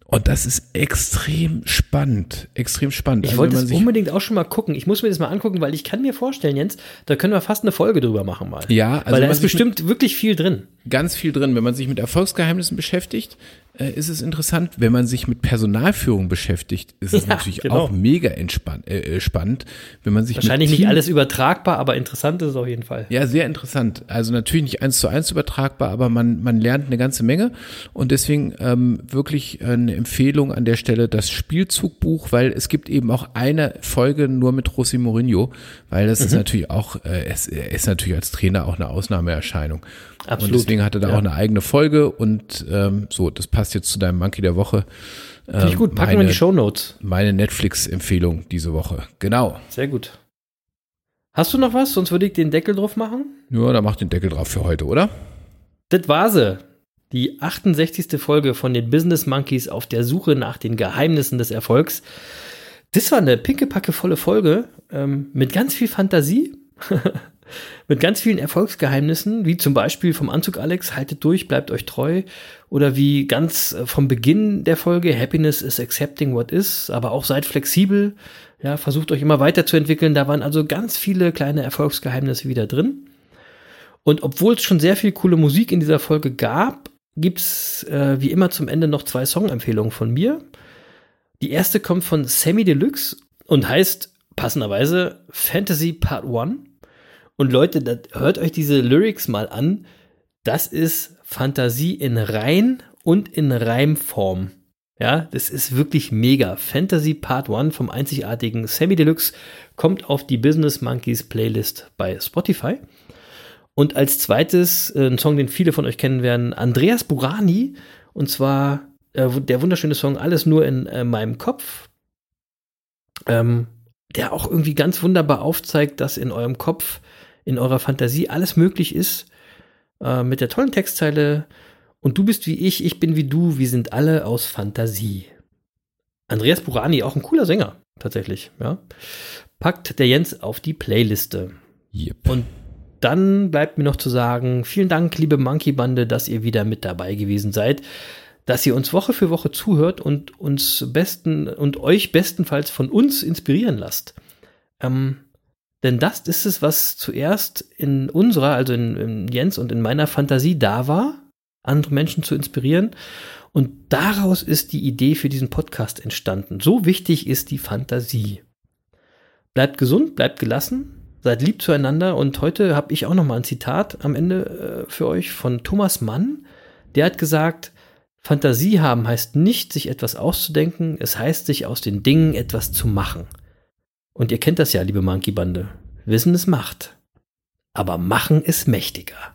Und das ist extrem spannend, extrem spannend. Ich Also wollte es unbedingt auch schon mal gucken. Ich muss mir das mal angucken, weil ich kann mir vorstellen, Jens, da können wir fast eine Folge drüber machen mal. Ja, also weil da ist bestimmt wirklich viel drin. ganz viel drin. Wenn man sich mit Erfolgsgeheimnissen beschäftigt, äh, ist es interessant. Wenn man sich mit Personalführung beschäftigt, ist es Ja, natürlich genau. auch mega entspannt, äh, äh, spannend. Wenn man sich Wahrscheinlich nicht Team- alles übertragbar, aber interessant ist es auf jeden Fall. Ja, sehr interessant. Also natürlich nicht eins zu eins übertragbar, aber man, man lernt eine ganze Menge. Und deswegen ähm, wirklich eine Empfehlung an der Stelle, das Spielzugbuch, weil es gibt eben auch eine Folge nur mit José Mourinho, weil das Mhm. ist natürlich auch, äh, es, er ist natürlich als Trainer auch eine Ausnahmeerscheinung. Absolut. Und deswegen hat er da Ja. auch eine eigene Folge und ähm, so, das passt jetzt zu deinem Monkey der Woche. Finde ich Ähm, gut. Packen wir in meine, die Shownotes. meine Netflix-Empfehlung diese Woche. Genau. Sehr gut. Hast du noch was? Sonst würde ich den Deckel drauf machen. Ja, da macht den Deckel drauf für heute, oder? Das war sie. Die 68. Folge von den Business Monkeys auf der Suche nach den Geheimnissen des Erfolgs. Das war eine pickepackevolle Folge ähm, mit ganz viel Fantasie, mit ganz vielen Erfolgsgeheimnissen, wie zum Beispiel vom Anzug Alex, haltet durch, bleibt euch treu. Oder wie ganz äh, vom Beginn der Folge, Happiness is accepting what is, aber auch seid flexibel, ja, versucht euch immer weiterzuentwickeln. Da waren also ganz viele kleine Erfolgsgeheimnisse wieder drin. Und obwohl es schon sehr viel coole Musik in dieser Folge gab, gibt's äh, wie immer zum Ende noch zwei Songempfehlungen von mir. Die erste kommt von Sammy Deluxe und heißt passenderweise Fantasy Part 1. Und Leute, das, hört euch diese Lyrics mal an. Das ist Fantasie in Rein und in Reimform. Ja, das ist wirklich mega. Fantasy Part 1 vom einzigartigen Sammy Deluxe kommt auf die Business Monkeys Playlist bei Spotify. Und als zweites äh, ein Song, den viele von euch kennen werden, Andreas Burani. Und zwar äh, der wunderschöne Song Alles nur in äh, meinem Kopf. Ähm, der auch irgendwie ganz wunderbar aufzeigt, dass in eurem Kopf, in eurer Fantasie alles möglich ist. Äh, mit der tollen Textzeile. Und du bist wie ich, ich bin wie du, wir sind alle aus Fantasie. Andreas Burani, auch ein cooler Sänger, tatsächlich, ja. Packt der Jens auf die Playliste. Yep. Und dann bleibt mir noch zu sagen, vielen Dank, liebe Monkey Bande, dass ihr wieder mit dabei gewesen seid, dass ihr uns Woche für Woche zuhört und uns besten und euch bestenfalls von uns inspirieren lasst. Ähm, denn das ist es, was zuerst in unserer, also in, in Jens und in meiner Fantasie da war, andere Menschen zu inspirieren. Und daraus ist die Idee für diesen Podcast entstanden. So wichtig ist die Fantasie. Bleibt gesund, bleibt gelassen, seid lieb zueinander. Und heute habe ich auch noch mal ein Zitat am Ende äh, für euch von Thomas Mann. Der hat gesagt, Fantasie haben heißt nicht, sich etwas auszudenken, es heißt, sich aus den Dingen etwas zu machen. Und ihr kennt das ja, liebe Monkey-Bande. Wissen ist Macht. Aber machen ist mächtiger.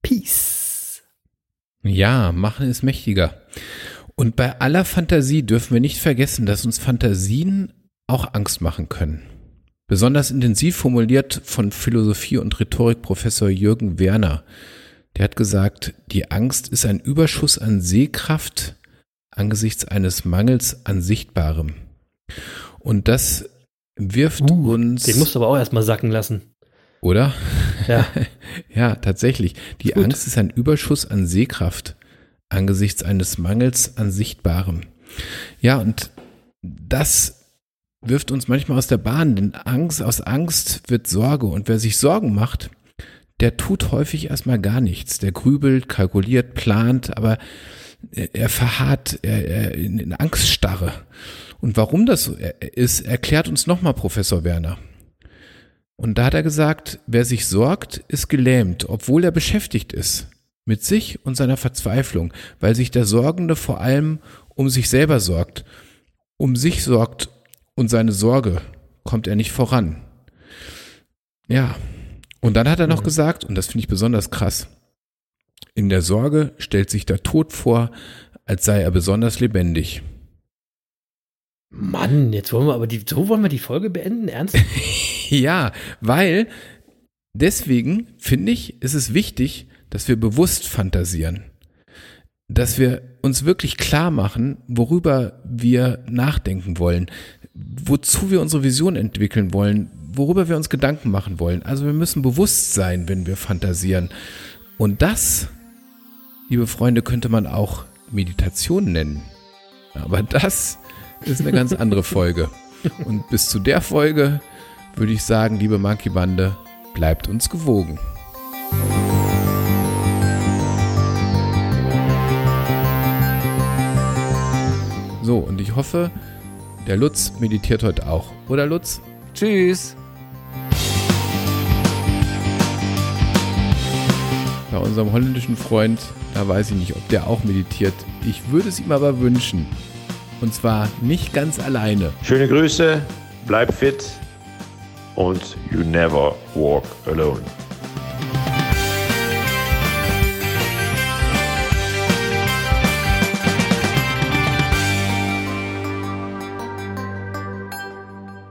Peace. Ja, machen ist mächtiger. Und bei aller Fantasie dürfen wir nicht vergessen, dass uns Fantasien auch Angst machen können. Besonders intensiv formuliert von Philosophie- und Rhetorikprofessor Jürgen Werner. Der hat gesagt, die Angst ist ein Überschuss an Sehkraft angesichts eines Mangels an Sichtbarem. Und das wirft Uh, uns. Den musst du aber auch erstmal sacken lassen. Oder? Ja. ja, tatsächlich. Die Gut. Angst ist ein Überschuss an Sehkraft angesichts eines Mangels an Sichtbarem. Ja, und das wirft uns manchmal aus der Bahn, denn Angst, aus Angst wird Sorge. Und wer sich Sorgen macht, der tut häufig erstmal gar nichts. Der grübelt, kalkuliert, plant, aber er, er verharrt er, er in, in Angststarre. Und warum das so ist, erklärt uns nochmal Professor Werner. Und da hat er gesagt, wer sich sorgt, ist gelähmt, obwohl er beschäftigt ist. Mit sich und seiner Verzweiflung, weil sich der Sorgende vor allem um sich selber sorgt. Um sich sorgt und seine Sorge kommt er nicht voran. Ja. Und dann hat er noch gesagt, und das finde ich besonders krass, in der Sorge stellt sich der Tod vor, als sei er besonders lebendig. Mann, jetzt wollen wir aber die, so wollen wir die Folge beenden? Ernst? Ja, weil deswegen finde ich, ist es wichtig, dass wir bewusst fantasieren. Dass wir uns wirklich klar machen, worüber wir nachdenken wollen, wozu wir unsere Vision entwickeln wollen, worüber wir uns Gedanken machen wollen. Also wir müssen bewusst sein, wenn wir fantasieren. Und das, liebe Freunde, könnte man auch Meditation nennen. Aber das ist eine ganz andere Folge. Und bis zu der Folge würde ich sagen, liebe Monkey Bande, bleibt uns gewogen. So, und ich hoffe, der Lutz meditiert heute auch. Oder Lutz? Tschüss. Bei unserem holländischen Freund, da weiß ich nicht, ob der auch meditiert. Ich würde es ihm aber wünschen. Und zwar nicht ganz alleine. Schöne Grüße, bleib fit und you never walk alone.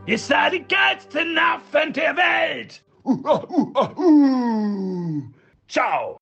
Ihr seid die geilsten Affen der Welt! Uh, uh, uh, uh. Ciao!